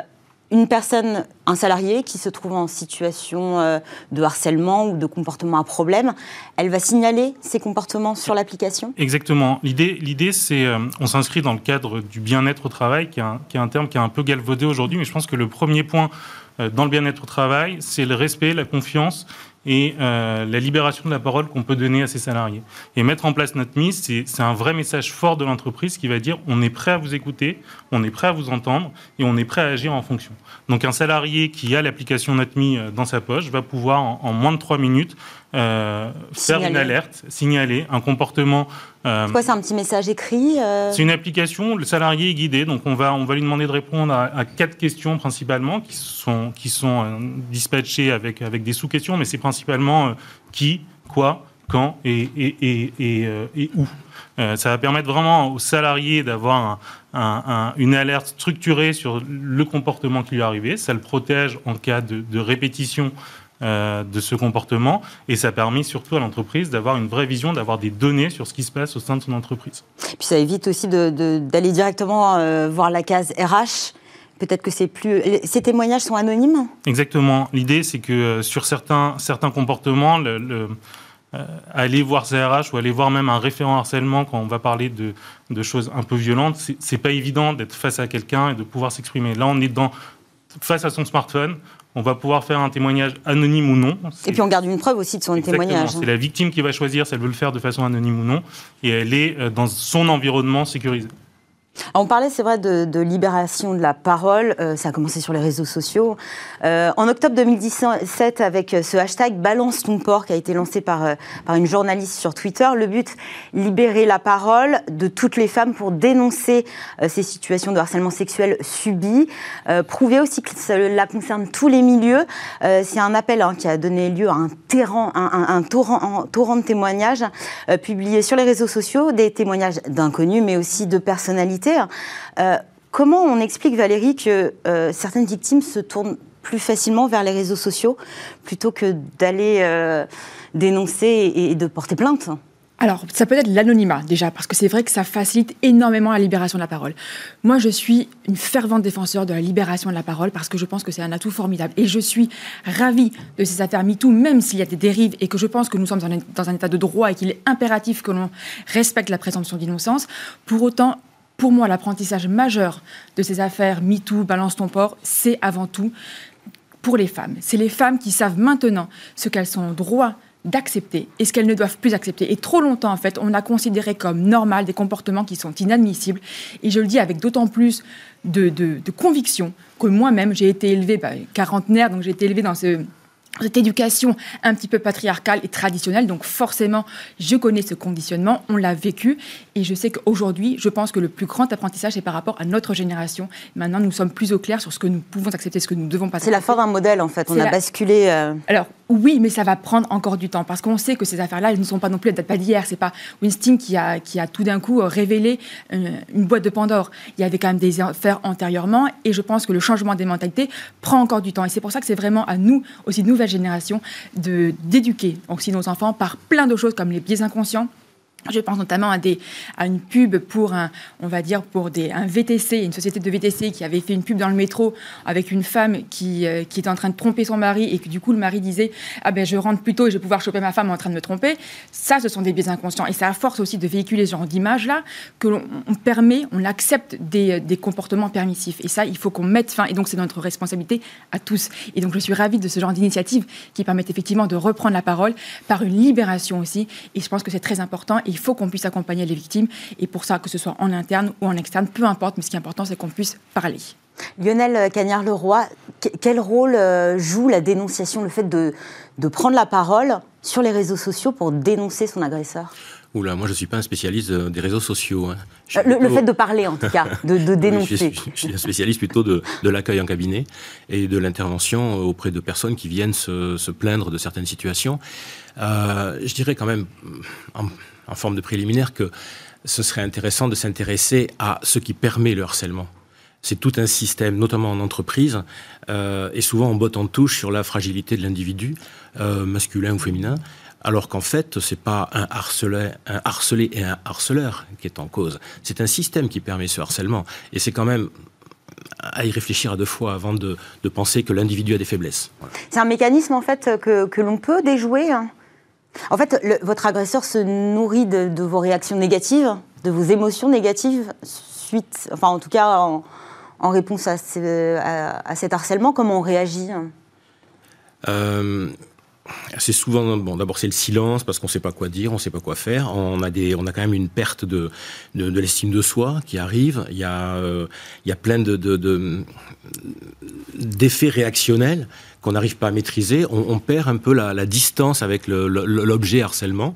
une personne, un salarié qui se trouve en situation euh, de harcèlement ou de comportement à problème, elle va signaler ses comportements sur l'application? Exactement. L'idée, c'est, euh, on s'inscrit dans le cadre du bien-être au travail, qui est, un, qui est un terme qui est un peu galvaudé aujourd'hui, mais je pense que le premier point dans le bien-être au travail, c'est le respect, la confiance et euh, la libération de la parole qu'on peut donner à ses salariés. Et mettre en place notre c'est, un vrai message fort de l'entreprise qui va dire on est prêt à vous écouter, on est prêt à vous entendre et on est prêt à agir en fonction. Donc un salarié qui a l'application NotMe euh, dans sa poche va pouvoir en moins de trois minutes euh, faire Signaler. une alerte, signaler un comportement euh, C'est quoi, c'est un petit message écrit euh, c'est une application, le salarié est guidé, donc on va, on va lui demander de répondre à, à quatre questions principalement qui sont, qui sont euh, dispatchées avec, avec des sous-questions, mais c'est principalement qui, quoi, quand et, et, et, et, où. Ça va permettre vraiment au salarié d'avoir un- un- un- une alerte structurée sur le comportement qui lui est arrivé. Ça le protège en cas de, de répétition euh, de ce comportement et ça permet surtout à l'entreprise d'avoir une vraie vision, d'avoir des données sur ce qui se passe au sein de son entreprise. Puis ça évite aussi d'aller directement euh, voir la case RH. Peut-être que c'est plus. Ces témoignages sont anonymes? Exactement. L'idée, c'est que euh, sur certains, certains comportements, le, le- euh, aller voir CRH ou aller voir même un référent harcèlement quand on va parler de, de choses un peu violentes, c'est pas évident d'être face à quelqu'un et de pouvoir s'exprimer. Là, on est dans, face à son smartphone. On va pouvoir faire un témoignage anonyme ou non. Et puis on garde une preuve aussi de son Exactement. témoignage. C'est la victime qui va choisir si elle veut le faire de façon anonyme ou non. Et elle est euh, dans son environnement sécurisé. On parlait, c'est vrai, de, libération de la parole. Euh, ça a commencé sur les réseaux sociaux. Euh, en octobre 2017, avec ce hashtag Balance ton porc qui a été lancé par, euh, par une journaliste sur Twitter, le but, libérer la parole de toutes les femmes pour dénoncer euh, ces situations de harcèlement sexuel subies. Euh, prouver aussi que cela concerne tous les milieux. Euh, c'est un appel hein, qui a donné lieu à un, terran- un, un- torrent, de témoignages euh, publiés sur les réseaux sociaux, des témoignages d'inconnus, mais aussi de personnalités. Euh, comment on explique, Valérie, que euh, certaines victimes se tournent plus facilement vers les réseaux sociaux plutôt que d'aller euh, dénoncer et de porter plainte? Alors, ça peut être l'anonymat déjà, parce que c'est vrai que ça facilite énormément la libération de la parole. Moi, je suis une fervente défenseur de la libération de la parole parce que je pense que c'est un atout formidable. Et je suis ravie de ces affaires MeToo, même s'il y a des dérives et que je pense que nous sommes dans un état de droit et qu'il est impératif que l'on respecte la présomption d'innocence. Pour autant, pour moi, l'apprentissage majeur de ces affaires MeToo, Balance ton port, c'est avant tout pour les femmes. C'est les femmes qui savent maintenant ce qu'elles sont en droit d'accepter et ce qu'elles ne doivent plus accepter. Et trop longtemps, en fait, on a considéré comme normal des comportements qui sont inadmissibles. Et je le dis avec d'autant plus de, conviction que moi-même, j'ai été élevée, bah, quarantenaire, donc j'ai été élevée dans ce cette éducation un petit peu patriarcale et traditionnelle. Donc forcément, je connais ce conditionnement, on l'a vécu. Et je sais qu'aujourd'hui, je pense que le plus grand apprentissage est par rapport à notre génération. Maintenant, nous sommes plus au clair sur ce que nous pouvons accepter, ce que nous devons pas C'est la fin d'un modèle, en fait. On a basculé. Euh, Alors, oui, mais ça va prendre encore du temps parce qu'on sait que ces affaires-là, elles ne sont pas non plus, elles datent pas d'hier. C'est pas Winston qui a, qui a tout d'un coup révélé une, euh, une, boîte de Pandore. Il y avait quand même des affaires antérieurement et je pense que le changement des mentalités prend encore du temps. Et c'est pour ça que c'est vraiment à nous, aussi nouvelle génération, d'éduquer aussi nos enfants par plein de choses comme les biais inconscients je pense notamment à, une pub pour un, on va dire pour des, un VTC, une société de VTC qui avait fait une pub dans le métro avec une femme qui, euh, qui était en train de tromper son mari et que du coup le mari disait ah ben je rentre plus tôt et je vais pouvoir choper ma femme en train de me tromper. Ça, ce sont des biais inconscients et c'est à force aussi de véhiculer ce genre d'image là que l'on permet, on accepte des, des, comportements permissifs. Et ça il faut qu'on mette fin. Et donc c'est notre responsabilité à tous. Et donc je suis ravie de ce genre d'initiative qui permet effectivement de reprendre la parole par une libération aussi. Et je pense que c'est très important il faut qu'on puisse accompagner les victimes. Et pour ça, que ce soit en interne ou en externe, peu importe, mais ce qui est important, c'est qu'on puisse parler. Lionel Cagnard-Leroy, quel rôle euh, joue la dénonciation, le fait de, de prendre la parole sur les réseaux sociaux pour dénoncer son agresseur? Oula, moi je ne suis pas un spécialiste euh, des réseaux sociaux. Hein. Euh, le, fait de parler en tout cas, de, dénoncer. je, suis, un spécialiste plutôt de, de l'accueil en cabinet et de l'intervention auprès de personnes qui viennent se, se plaindre de certaines situations. Euh, je dirais quand même, en, en, forme de préliminaire, que ce serait intéressant de s'intéresser à ce qui permet le harcèlement. C'est tout un système, notamment en entreprise, euh, et souvent on botte en touche sur la fragilité de l'individu, euh, masculin ou féminin, alors qu'en fait, c'est pas un harcelé, un et un harceleur qui est en cause. C'est un système qui permet ce harcèlement. Et c'est quand même à y réfléchir à deux fois avant de, penser que l'individu a des faiblesses. C'est un mécanisme en fait que, l'on peut déjouer. Hein. En fait, votre agresseur se nourrit de, vos réactions négatives, de vos émotions négatives suite, enfin en tout cas en, réponse à, cet harcèlement. Comment on réagit hein? Euh, c'est souvent bon d'abord c'est le silence parce qu'on ne sait pas quoi dire on ne sait pas quoi faire. On a des on a quand même une perte de de, l'estime de soi qui arrive. Il y a euh, il y a plein de, d'effets réactionnels qu'on n'arrive pas à maîtriser on, perd un peu la, distance avec l'objet harcèlement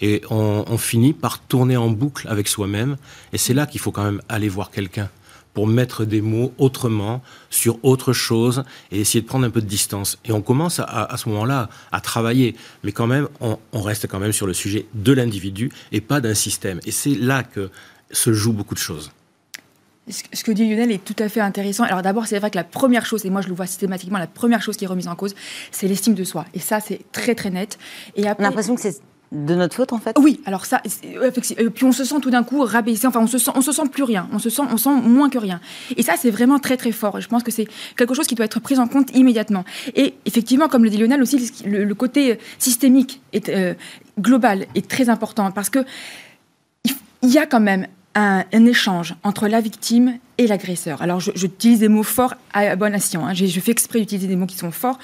et on finit par tourner en boucle avec soi-même et c'est là qu'il faut quand même aller voir quelqu'un pour mettre des mots autrement sur autre chose et essayer de prendre un peu de distance. Et on commence à, ce moment-là à travailler, mais quand même, on, reste quand même sur le sujet de l'individu et pas d'un système. Et c'est là que se jouent beaucoup de choses. Ce que dit Lionel est tout à fait intéressant. Alors d'abord, c'est vrai que la première chose, et moi je le vois systématiquement, la première chose qui est remise en cause, c'est l'estime de soi. Et ça, c'est très très net. Et après, on a l'impression que c'est de notre faute en fait Oui, alors ça, et puis on se sent tout d'un coup rabaissé, enfin on se sent, on se sent plus rien, on se sent, on sent moins que rien. Et ça c'est vraiment très très fort. Je pense que c'est quelque chose qui doit être pris en compte immédiatement. Et effectivement, comme le dit Lionel aussi, le, côté systémique est euh, global est très important parce que il y a quand même un, échange entre la victime et l'agresseur. Alors, j'utilise des mots forts à bon escient. Je, fais exprès d'utiliser des mots qui sont forts.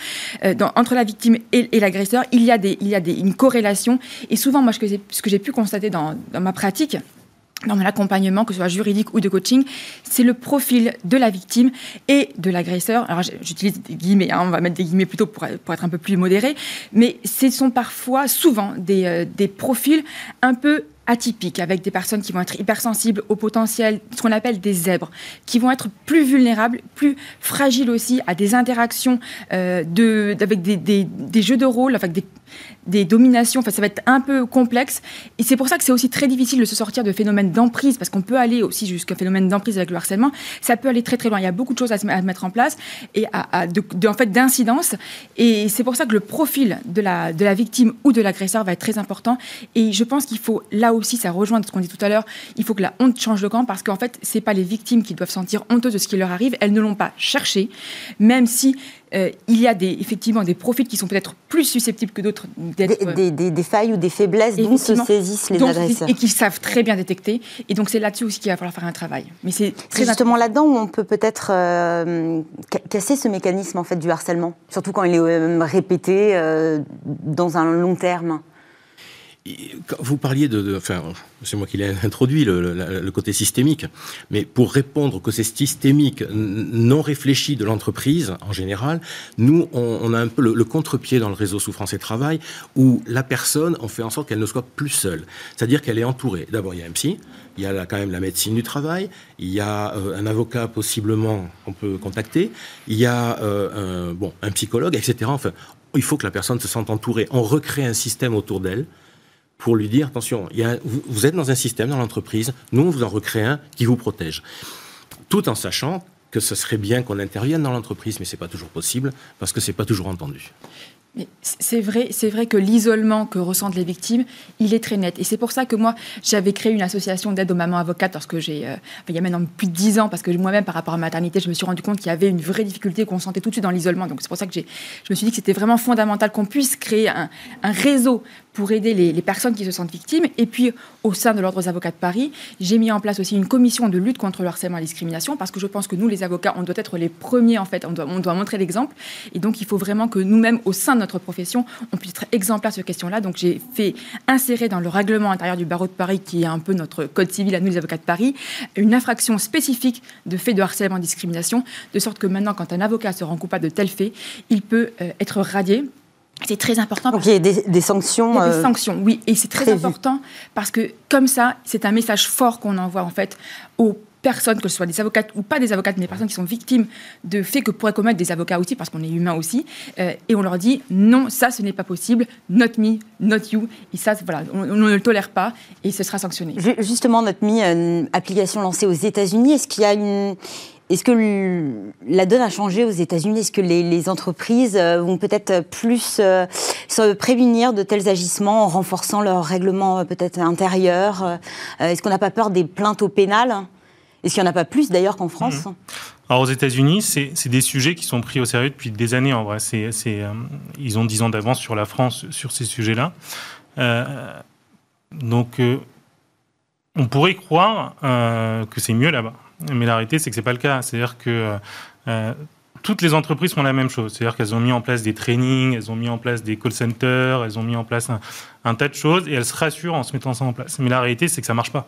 Euh, entre la victime et, l'agresseur, il y a, une corrélation. Et souvent, moi, ce que j'ai pu constater dans, ma pratique, dans mon accompagnement, que ce soit juridique ou de coaching, c'est le profil de la victime et de l'agresseur. Alors j'utilise des guillemets, hein, on va mettre des guillemets plutôt pour, être un peu plus modéré, mais ce sont parfois, souvent, des, euh, des profils un peu atypiques, avec des personnes qui vont être hypersensibles au potentiel, ce qu'on appelle des zèbres, qui vont être plus vulnérables, plus fragiles aussi à des interactions euh, de, avec des, des, jeux de rôle, avec des des dominations. Enfin, ça va être un peu complexe. Et c'est pour ça que c'est aussi très difficile de se sortir de phénomènes d'emprise, parce qu'on peut aller aussi jusqu'à phénomène d'emprise avec le harcèlement. Ça peut aller très très loin. Il y a beaucoup de choses à, mettre en place et à, de, en fait d'incidence. Et c'est pour ça que le profil de la, de la victime ou de l'agresseur va être très important. Et je pense qu'il faut là aussi, ça rejoint ce qu'on dit tout à l'heure, il faut que la honte change de camp, parce qu'en fait, c'est pas les victimes qui doivent sentir honteuses de ce qui leur arrive. Elles ne l'ont pas cherché, même si euh, il y a des, effectivement des profils qui sont peut-être plus susceptibles que d'autres d'être. Des, des, failles ou des faiblesses dont se saisissent les agresseurs. Et qu'ils savent très bien détecter. Et donc c'est là-dessus aussi qu'il va falloir faire un travail. Mais c'est justement là-dedans où on peut peut-être euh, casser ce mécanisme en fait du harcèlement, surtout quand il est euh, répété dans un long terme. Vous parliez de, enfin, c'est moi qui l'ai introduit, le, côté systémique, mais pour répondre au côté systémique non réfléchi de l'entreprise en général, nous, on, a un peu le, contre-pied dans le réseau Souffrance et Travail, où la personne, on fait en sorte qu'elle ne soit plus seule. C'est-à-dire qu'elle est entourée. D'abord, il y a un psy, il y a quand même la médecine du travail, il y a euh, un avocat possiblement qu'on peut contacter, il y a euh, un, bon, un psychologue, etc. Enfin, il faut que la personne se sente entourée. On recrée un système autour d'elle pour lui dire attention, vous, êtes dans un système dans l'entreprise, nous on vous en recrée un qui vous protège. Tout en sachant que ce serait bien qu'on intervienne dans l'entreprise, mais ce n'est pas toujours possible parce que ce n'est pas toujours entendu. C'est vrai, c'est vrai que l'isolement que ressentent les victimes, il est très net. Et c'est pour ça que moi, j'avais créé une association d'aide aux mamans avocates lorsque j'ai, euh, il y a maintenant plus de dix ans, parce que moi-même, par rapport à la maternité, je me suis rendu compte qu'il y avait une vraie difficulté qu'on sentait tout de suite dans l'isolement. Donc c'est pour ça que je me suis dit que c'était vraiment fondamental qu'on puisse créer un réseau pour aider les, personnes qui se sentent victimes. Et puis, au sein de l'Ordre des avocats de Paris, j'ai mis en place aussi une commission de lutte contre le harcèlement et la discrimination, parce que je pense que nous, les avocats, on doit être les premiers, en fait, on doit, on doit montrer l'exemple. Et donc, il faut vraiment que nous-mêmes, au sein de notre profession, on puisse être exemplaires sur cette question-là. Donc, j'ai fait insérer dans le règlement intérieur du barreau de Paris, qui est un peu notre code civil à nous, les avocats de Paris, une infraction spécifique de fait de harcèlement et discrimination, de sorte que maintenant, quand un avocat se rend coupable de tel fait, il peut euh, être radié c'est très important. Donc il y a des, sanctions. Il y a des euh, sanctions, oui. Et c'est très important parce que comme ça, c'est un message fort qu'on envoie en fait aux personnes, que ce soit des avocates ou pas des avocates, mais des personnes qui sont victimes de faits que pourraient commettre des avocats aussi, parce qu'on est humain aussi. Euh, et on leur dit non, ça ce n'est pas possible, not me, not you. Et ça, voilà, on, ne le tolère pas et ce sera sanctionné. Justement, not me, une application lancée aux États-Unis, est-ce qu'il y a une est-ce que la donne a changé aux États-Unis? Est-ce que les, entreprises euh, vont peut-être plus euh, se prémunir de tels agissements en renforçant leur règlement euh, peut-être intérieur Est-ce qu'on n'a pas peur des plaintes au pénal? Est-ce qu'il n'y en a pas plus d'ailleurs qu'en France? Mhm. Alors aux États-Unis, c'est des sujets qui sont pris au sérieux depuis des années en vrai. ils ont dix ans d'avance sur la France sur ces sujets-là. donc on pourrait croire que c'est mieux là-bas. Mais la réalité, c'est que c'est pas le cas. C'est-à-dire que euh, toutes les entreprises font la même chose. C'est-à-dire qu'elles ont mis en place des trainings, elles ont mis en place des call centers, elles ont mis en place un, tas de choses et elles se rassurent en se mettant ça en place. Mais la réalité, c'est que ça marche pas.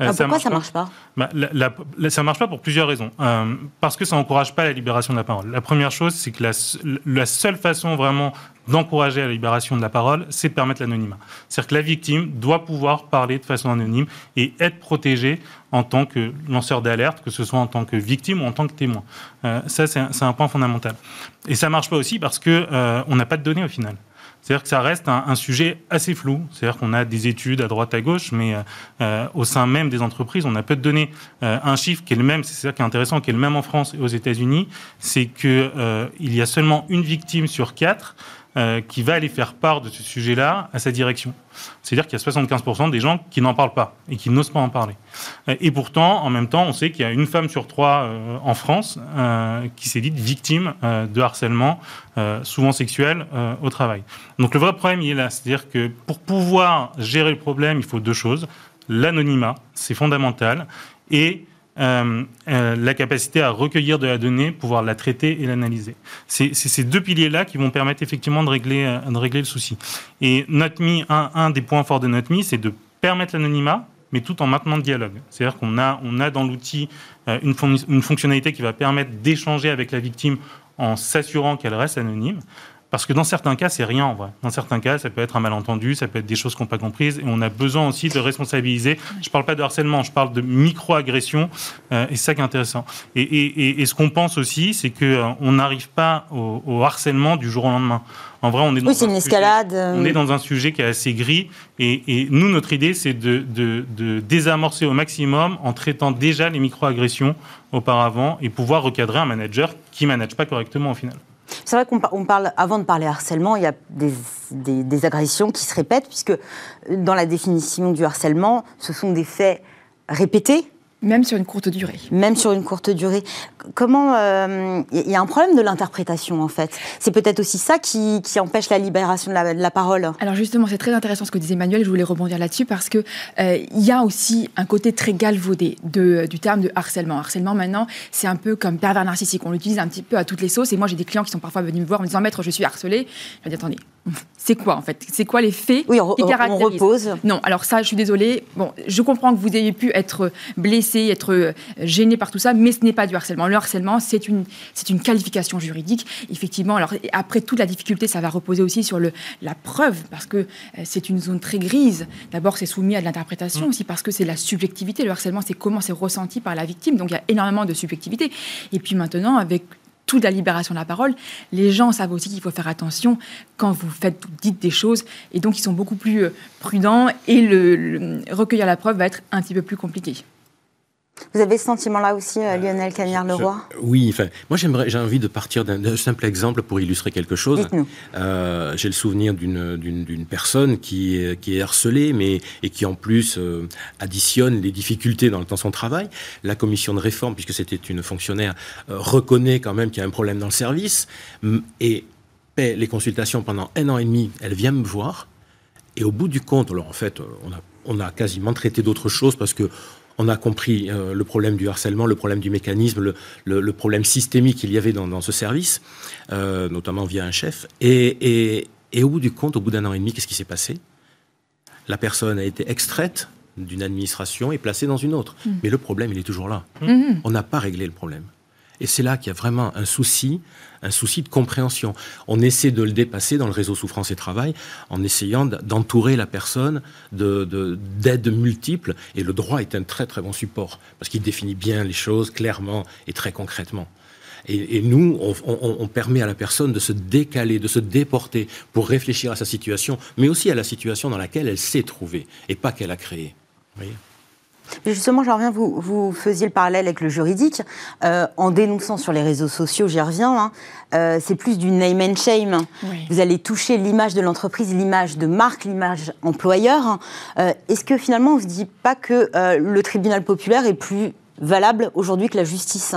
Euh, ah, pourquoi ça marche pas, bah, Ça marche pas pour plusieurs raisons. Euh, parce que ça n'encourage pas la libération de la parole. La première chose, c'est que la seule façon vraiment d'encourager la libération de la parole, c'est de permettre l'anonymat. C'est-à-dire que la victime doit pouvoir parler de façon anonyme et être protégée en tant que lanceur d'alerte, que ce soit en tant que victime ou en tant que témoin. Euh, ça, c'est un, point fondamental. Et ça marche pas aussi parce que euh, on n'a pas de données au final. C'est-à-dire que ça reste un, sujet assez flou. C'est-à-dire qu'on a des études à droite à gauche, mais euh, au sein même des entreprises, on a peu de données. un chiffre qui est le même, c'est ça qui est intéressant, qui est le même en France et aux États-Unis, c'est qu'il il y a seulement une victime sur quatre euh, qui va aller faire part de ce sujet-là à sa direction. C'est-à-dire qu'il y a 75% des gens qui n'en parlent pas et qui n'osent pas en parler. Euh, et pourtant, en même temps, on sait qu'il y a une femme sur trois euh, en France qui s'est dite victime de harcèlement, souvent sexuel, au travail. Donc le vrai problème, il est là. C'est-à-dire que pour pouvoir gérer le problème, il faut deux choses. L'anonymat, c'est fondamental. Et euh, euh, la capacité à recueillir de la donnée, pouvoir la traiter et l'analyser. C'est ces deux piliers-là qui vont permettre effectivement de régler, euh, de régler le souci. Et NotMe, un, des points forts de NotMe, c'est de permettre l'anonymat, mais tout en maintenant le dialogue. C'est-à-dire qu'on a, on a dans l'outil une, fonctionnalité qui va permettre d'échanger avec la victime en s'assurant qu'elle reste anonyme. Parce que dans certains cas, c'est rien en vrai. Dans certains cas, ça peut être un malentendu, ça peut être des choses qu'on n'a pas comprises, et on a besoin aussi de responsabiliser. Je ne parle pas de harcèlement, je parle de micro-agression, euh, et c'est ça qui est intéressant. Et, ce qu'on pense aussi, c'est qu'on euh, n'arrive pas au, harcèlement du jour au lendemain. En vrai, on est dans, oui, une escalade. on est dans un sujet qui est assez gris, et, nous, notre idée, c'est de, de désamorcer au maximum en traitant déjà les micro-agressions auparavant, et pouvoir recadrer un manager qui ne manage pas correctement au final. C'est vrai qu'on parle, avant de parler harcèlement, il y a des, des, agressions qui se répètent, puisque dans la définition du harcèlement, ce sont des faits répétés, même sur une courte durée. Même sur une courte durée. Comment. Il euh, y a un problème de l'interprétation, en fait? C'est peut-être aussi ça qui, qui, empêche la libération de la, de la parole. Alors, justement, c'est très intéressant ce que disait Emmanuel. Je voulais rebondir là-dessus parce qu'il euh, il y a aussi un côté très galvaudé de, du terme de harcèlement. Harcèlement, maintenant, c'est un peu comme pervers narcissique. On l'utilise un petit peu à toutes les sauces. Et moi, j'ai des clients qui sont parfois venus me voir en me disant Maître, je suis harcelé. Je dis Attendez, c'est quoi en fait? C'est quoi les faits oui, on, qui caractérisent on repose. Non, alors ça, je suis désolée. Bon, je comprends que vous ayez pu être blessé, être euh, gêné par tout ça, mais ce n'est pas du harcèlement. Le harcèlement, c'est une, c'est une qualification juridique. Effectivement, alors après toute la difficulté, ça va reposer aussi sur le, la preuve, parce que euh, c'est une zone très grise. D'abord, c'est soumis à de l'interprétation aussi, parce que c'est la subjectivité. Le harcèlement, c'est comment c'est ressenti par la victime. Donc il y a énormément de subjectivité. Et puis maintenant, avec toute la libération de la parole, les gens savent aussi qu'il faut faire attention quand vous faites, dites des choses, et donc ils sont beaucoup plus euh, prudents, et le, recueillir la preuve va être un petit peu plus compliqué. Vous avez ce sentiment-là aussi, euh, Lionel Cagnard-Leroy Oui, enfin, moi j'ai envie de partir d'un simple exemple pour illustrer quelque chose. Euh, j'ai le souvenir d'une personne qui est, qui est harcelée, mais et qui en plus euh, additionne les difficultés dans, dans son travail. La commission de réforme, puisque c'était une fonctionnaire, reconnaît quand même qu'il y a un problème dans le service et paie les consultations pendant un an et demi. Elle vient me voir. Et au bout du compte, alors en fait, on a, on a quasiment traité d'autres choses parce que on a compris euh, le problème du harcèlement, le problème du mécanisme, le, problème systémique qu'il y avait dans, ce service, euh, notamment via un chef. Et, au bout du compte, au bout d'un an et demi, qu'est-ce qui s'est passé? La personne a été extraite d'une administration et placée dans une autre. Mmh. Mais le problème, il est toujours là. Mmh. On n'a pas réglé le problème. Et c'est là qu'il y a vraiment un souci, un souci de compréhension. On essaie de le dépasser dans le réseau souffrance et travail en essayant d'entourer la personne d'aides de, multiples. Et le droit est un très très bon support parce qu'il définit bien les choses clairement et très concrètement. Et, nous, on, permet à la personne de se décaler, de se déporter pour réfléchir à sa situation, mais aussi à la situation dans laquelle elle s'est trouvée et pas qu'elle a créée. Vous voyez Justement, j'en reviens, vous, vous faisiez le parallèle avec le juridique. Euh, en dénonçant sur les réseaux sociaux, j'y reviens, hein, euh, c'est plus du name and shame. Vous allez toucher l'image de l'entreprise, l'image de marque, l'image employeur. Euh, est-ce que finalement, on ne se dit pas que le tribunal populaire est plus valable aujourd'hui que la justice?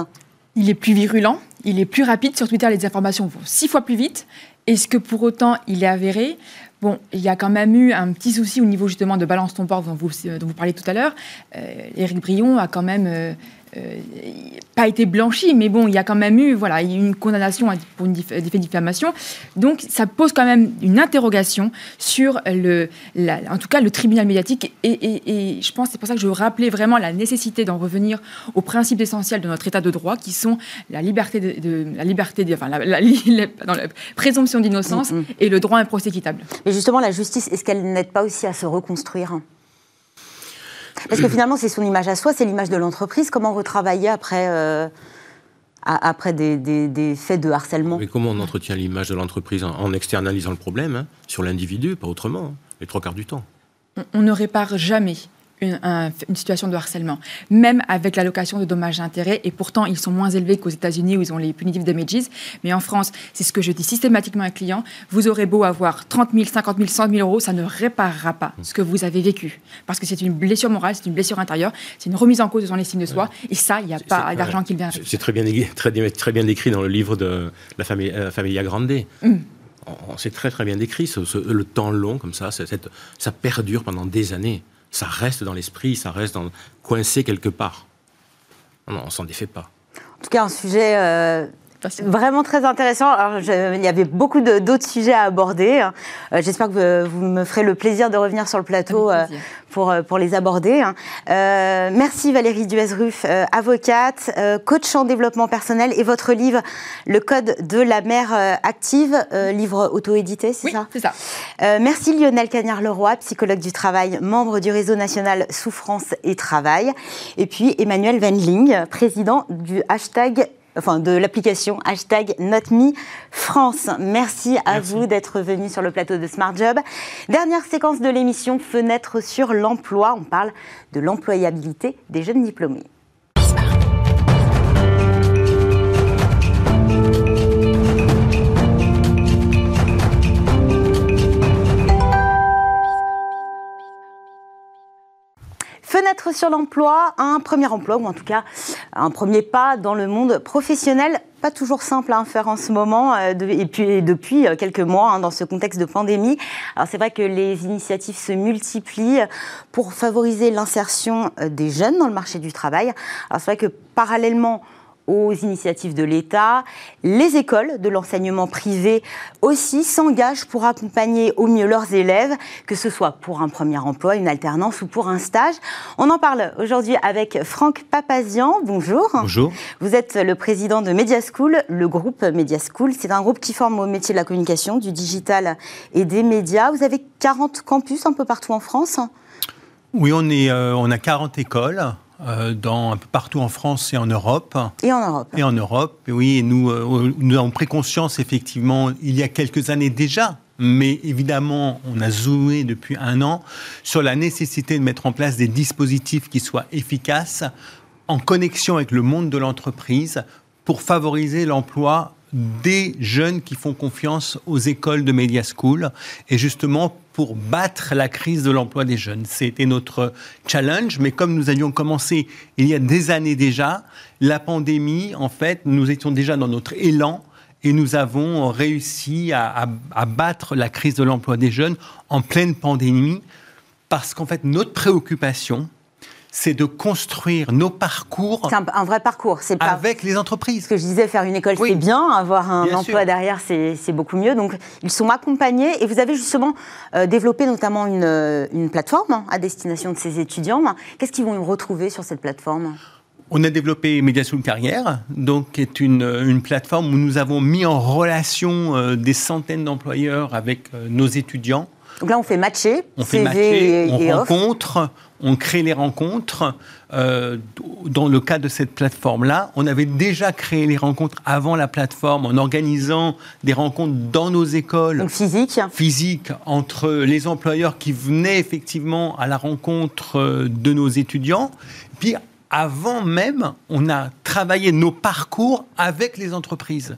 Il est plus virulent, il est plus rapide. Sur Twitter, les informations vont six fois plus vite. Est-ce que pour autant il est avéré? Bon, il y a quand même eu un petit souci au niveau justement de balance ton port dont vous, vous parlez tout à l'heure. Euh, Éric Brion a quand même euh, euh, pas été blanchi, mais bon, il y a quand même eu voilà, une condamnation pour une faits de diffamation. Donc, ça pose quand même une interrogation sur, le, en tout cas, le tribunal médiatique. Et, je pense, c'est pour ça que je rappeler vraiment la nécessité d'en revenir aux principes essentiels de notre État de droit, qui sont la liberté de, la liberté, enfin, la, la, présomption d'innocence mm, mm. et le droit à un procès équitable. Mais justement, la justice, est-ce qu'elle n'aide pas aussi à se reconstruire? Parce que finalement, c'est son image à soi, c'est l'image de l'entreprise. Comment retravailler après, euh, après des, faits de harcèlement? Mais comment on entretient l'image de l'entreprise en, externalisant le problème hein, sur l'individu, pas autrement, hein, les trois quarts du temps? On ne répare jamais une, situation de harcèlement, même avec l'allocation de dommages et intérêts. Et pourtant, ils sont moins élevés qu'aux États-Unis où ils ont les punitive damages. Mais en France, c'est ce que je dis systématiquement à un client vous aurez beau avoir 30 000, 50 000, 100 000 euros, ça ne réparera pas ce que vous avez vécu. Parce que c'est une blessure morale, c'est une blessure intérieure, c'est une remise en cause de son estime de soi. Et ça, il n'y a pas d'argent qui vient C'est très bien, très, très bien décrit dans le livre de la famille, euh, Familia Grande. Mm. C'est très très bien décrit, le temps long comme ça, ça perdure pendant des années ça reste dans l'esprit, ça reste dans, coincé quelque part. On s'en défait pas. En tout cas, un sujet euh, Vraiment très intéressant. Alors, il y avait beaucoup d'autres sujets à aborder. Euh, j'espère que vous, me ferez le plaisir de revenir sur le plateau euh, pour, euh, pour les aborder. Hein. merci Valérie Duez-Ruff, avocate, coach en développement personnel et votre livre Le Code de la mère active, livre auto-édité, c'est oui, ça c'est ça. merci Lionel Cagnard-Leroy, psychologue du travail, membre du réseau national Souffrance et Travail. Et puis Emmanuel Wendling, président du hashtag enfin de l'application hashtag NotMeFrance. Merci à vous d'être venu sur le plateau de Smart Job. Dernière séquence de l'émission, fenêtre sur l'emploi. On parle de l'employabilité des jeunes diplômés. Fenêtre sur l'emploi, un premier emploi, ou en tout cas un premier pas dans le monde professionnel. Pas toujours simple à faire en ce moment, euh, et puis depuis euh, quelques mois, hein, dans ce contexte de pandémie. Alors c'est vrai que les initiatives se multiplient pour favoriser l'insertion euh, des jeunes dans le marché du travail. Alors c'est vrai que parallèlement aux initiatives de l'État. Les écoles de l'enseignement privé aussi s'engagent pour accompagner au mieux leurs élèves, que ce soit pour un premier emploi, une alternance ou pour un stage. On en parle aujourd'hui avec Franck Papazian. Bonjour. Bonjour. Vous êtes le président de Media School, le groupe Media School. C'est un groupe qui forme au métier de la communication, du digital et des médias. Vous avez 40 campus un peu partout en France oui, on, est, euh, on a 40 écoles. Euh, dans, un peu partout en France et en Europe. Et en Europe. Et en Europe, oui. Et nous, euh, nous avons pris conscience, effectivement, il y a quelques années déjà, mais évidemment, on a zoomé depuis un an sur la nécessité de mettre en place des dispositifs qui soient efficaces en connexion avec le monde de l'entreprise pour favoriser l'emploi des jeunes qui font confiance aux écoles de Media School et justement pour battre la crise de l'emploi des jeunes. C'était notre challenge, mais comme nous avions commencé il y a des années déjà, la pandémie, en fait, nous étions déjà dans notre élan et nous avons réussi à, à battre la crise de l'emploi des jeunes en pleine pandémie parce qu'en fait, notre préoccupation, c'est de construire nos parcours. C'est un, vrai parcours. C'est pas avec les entreprises. Ce que je disais, faire une école, c'est bien. Avoir un emploi derrière, c'est beaucoup mieux. Donc, ils sont accompagnés. Et vous avez justement euh, développé notamment une, euh, une plateforme à destination de ces étudiants. Qu'est-ce qu'ils vont retrouver sur cette plateforme? On a développé Mediaschool Carrière, donc qui est une, une, plateforme où nous avons mis en relation euh, des centaines d'employeurs avec nos étudiants. Donc là, on fait matcher, on fait matcher, on rencontre, on crée les rencontres. Euh, dans le cas de cette plateforme-là, on avait déjà créé les rencontres avant la plateforme en organisant des rencontres dans nos écoles. Donc physiques Physiques entre les employeurs qui venaient effectivement à la rencontre euh, de nos étudiants. Puis avant même, on a travaillé nos parcours avec les entreprises.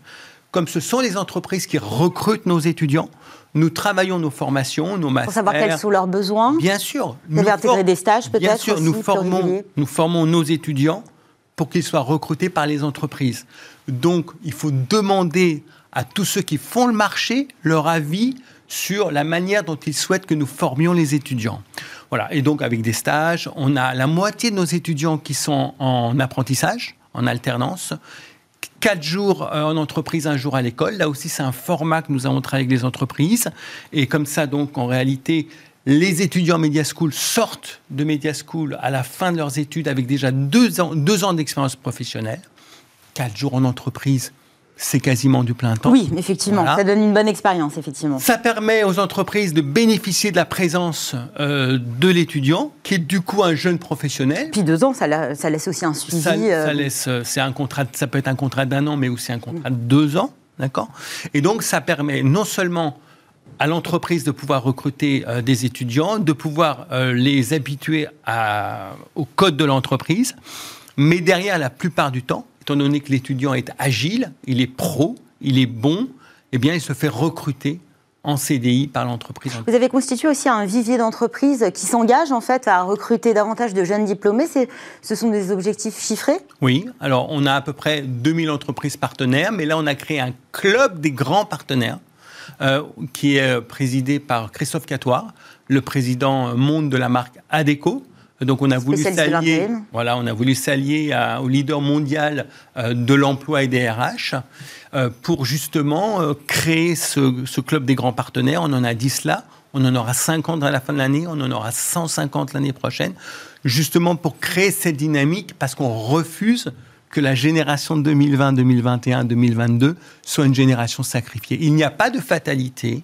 Comme ce sont les entreprises qui recrutent nos étudiants, nous travaillons nos formations, nos masters. Pour savoir quels sont leurs besoins Bien sûr. Vous avez intégré des stages peut-être Bien sûr, nous, formons, nous formons nos étudiants pour qu'ils soient recrutés par les entreprises. Donc, il faut demander à tous ceux qui font le marché leur avis sur la manière dont ils souhaitent que nous formions les étudiants. Voilà. Et donc, avec des stages, on a la moitié de nos étudiants qui sont en apprentissage, en alternance, quatre jours euh, en entreprise, un jour à l'école. Là aussi, c'est un format que nous avons travaillé avec les entreprises. Et comme ça, donc, en réalité, les étudiants Media School sortent de Media School à la fin de leurs études avec déjà deux ans, deux ans d'expérience professionnelle. Quatre jours en entreprise, c'est quasiment du plein temps. Oui, effectivement, ça donne une bonne expérience, effectivement. Ça permet aux entreprises de bénéficier de la présence euh, de l'étudiant, qui est du coup un jeune professionnel. Puis deux ans, ça, laisse aussi un suivi. Ça, euh, laisse, euh, c'est un contrat, ça peut être un contrat d'un an, mais aussi un contrat de deux ans, d'accord? Et donc, ça permet non seulement à l'entreprise de pouvoir recruter des étudiants, de pouvoir les habituer au code de l'entreprise, mais derrière, la plupart du temps, étant donné que l'étudiant est agile, il est pro, il est bon, eh bien, il se fait recruter en CDI par l'entreprise. Vous avez constitué aussi un vivier d'entreprises qui s'engage en fait à recruter davantage de jeunes diplômés. Ce sont des objectifs chiffrés? Oui, alors on a à peu près 2000 entreprises partenaires, mais là on a créé un club des grands partenaires euh, qui est présidé par Christophe Catoire, le président monde de la marque Adeco, Donc on a voulu s'allier, voilà, on a voulu s'allier au leader mondial euh, de l'emploi et des RH euh, pour justement euh, créer ce, ce club des grands partenaires. On en a 10 là, on en aura 50 à la fin de l'année, on en aura 150 l'année prochaine, justement pour créer cette dynamique parce qu'on refuse que la génération de 2020, 2021, 2022 soit une génération sacrifiée. Il n'y a pas de fatalité.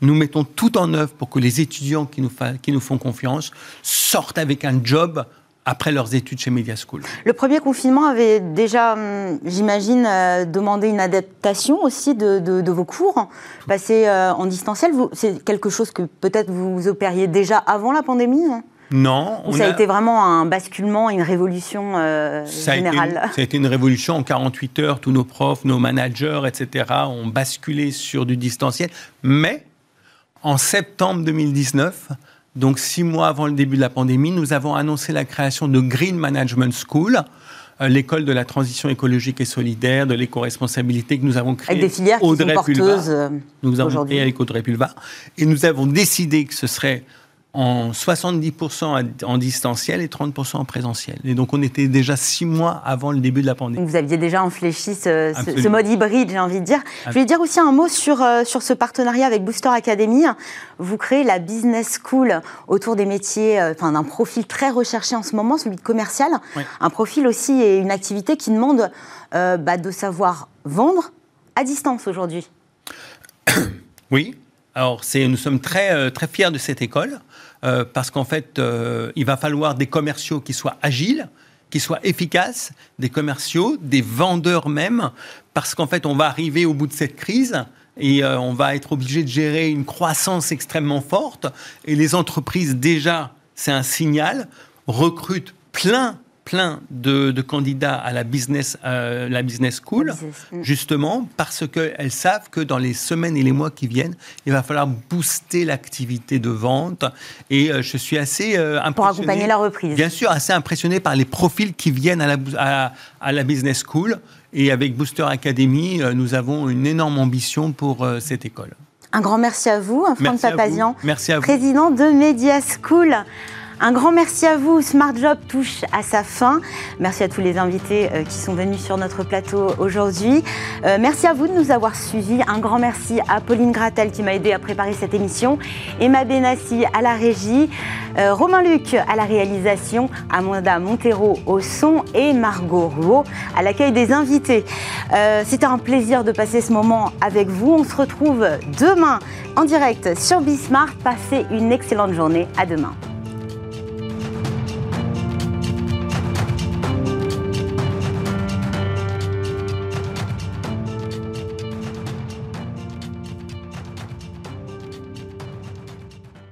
Nous mettons tout en œuvre pour que les étudiants qui nous, qui nous font confiance sortent avec un job après leurs études chez Media School. Le premier confinement avait déjà, hum, j'imagine, euh, demandé une adaptation aussi de, de- de vos cours. Passer euh, en distanciel, c'est quelque chose que peut-être vous opériez déjà avant la pandémie hein? Non, Ou on ça a a- été vraiment un basculement, une révolution euh, ça a, été générale? une, ça a été une révolution en 48 heures. Tous nos profs, nos managers, etc. ont basculé sur du distanciel. Mais en septembre 2019, donc six mois avant le début de la pandémie, nous avons annoncé la création de Green Management School, euh, l'école de la transition écologique et solidaire, de l'éco-responsabilité que nous avons créée. Avec des filières qui sont porteuses euh, Nous avons créé avec Audrey. Et nous avons décidé que ce serait en 70% à- en distanciel et 30% en présentiel. Et donc on était déjà six mois avant le début de la pandémie. Vous aviez déjà infléchi ce, ce- Absolument. ce mode hybride, j'ai envie de dire. Je voulais dire aussi un mot sur, euh, sur ce partenariat avec Booster Academy. Vous créez la Business School autour des métiers, euh, enfin d'un profil très recherché en ce moment, celui de commercial. Oui. Un profil aussi et une activité qui demande euh, bah, de savoir vendre à distance aujourd'hui. Oui. Alors, nous sommes très, très fiers de cette école euh, parce qu'en fait, euh, il va falloir des commerciaux qui soient agiles, qui soient efficaces, des commerciaux, des vendeurs même, parce qu'en fait, on va arriver au bout de cette crise et euh, on va être obligé de gérer une croissance extrêmement forte. Et les entreprises, déjà, c'est un signal, recrutent plein plein de, de candidats à la business, euh, la business school, mm. justement parce qu'elles savent que dans les semaines et les mois qui viennent, il va falloir booster l'activité de vente. Et euh, je suis assez euh, impressionné. Pour accompagner la reprise. Bien sûr, assez impressionné par les profils qui viennent à la, bou- à, à la business school. Et avec Booster Academy, euh, nous avons une énorme ambition pour cette école. Un grand merci à vous, hein, Franck. Papazian, Merci à vous. président de Media School. Un grand merci à vous. Smart Job touche à sa fin. Merci à tous les invités euh, qui sont venus sur notre plateau aujourd'hui. Euh, merci à vous de nous avoir suivis. Un grand merci à Pauline Gratel qui m'a aidé à préparer cette émission, Emma Benassi à la régie, euh, Romain Luc à la réalisation, Amanda Montero au son et Margot Rouault à l'accueil des invités. C'était un plaisir de passer ce moment avec vous. On se retrouve demain en direct sur Bismart. Passez une excellente journée. À demain.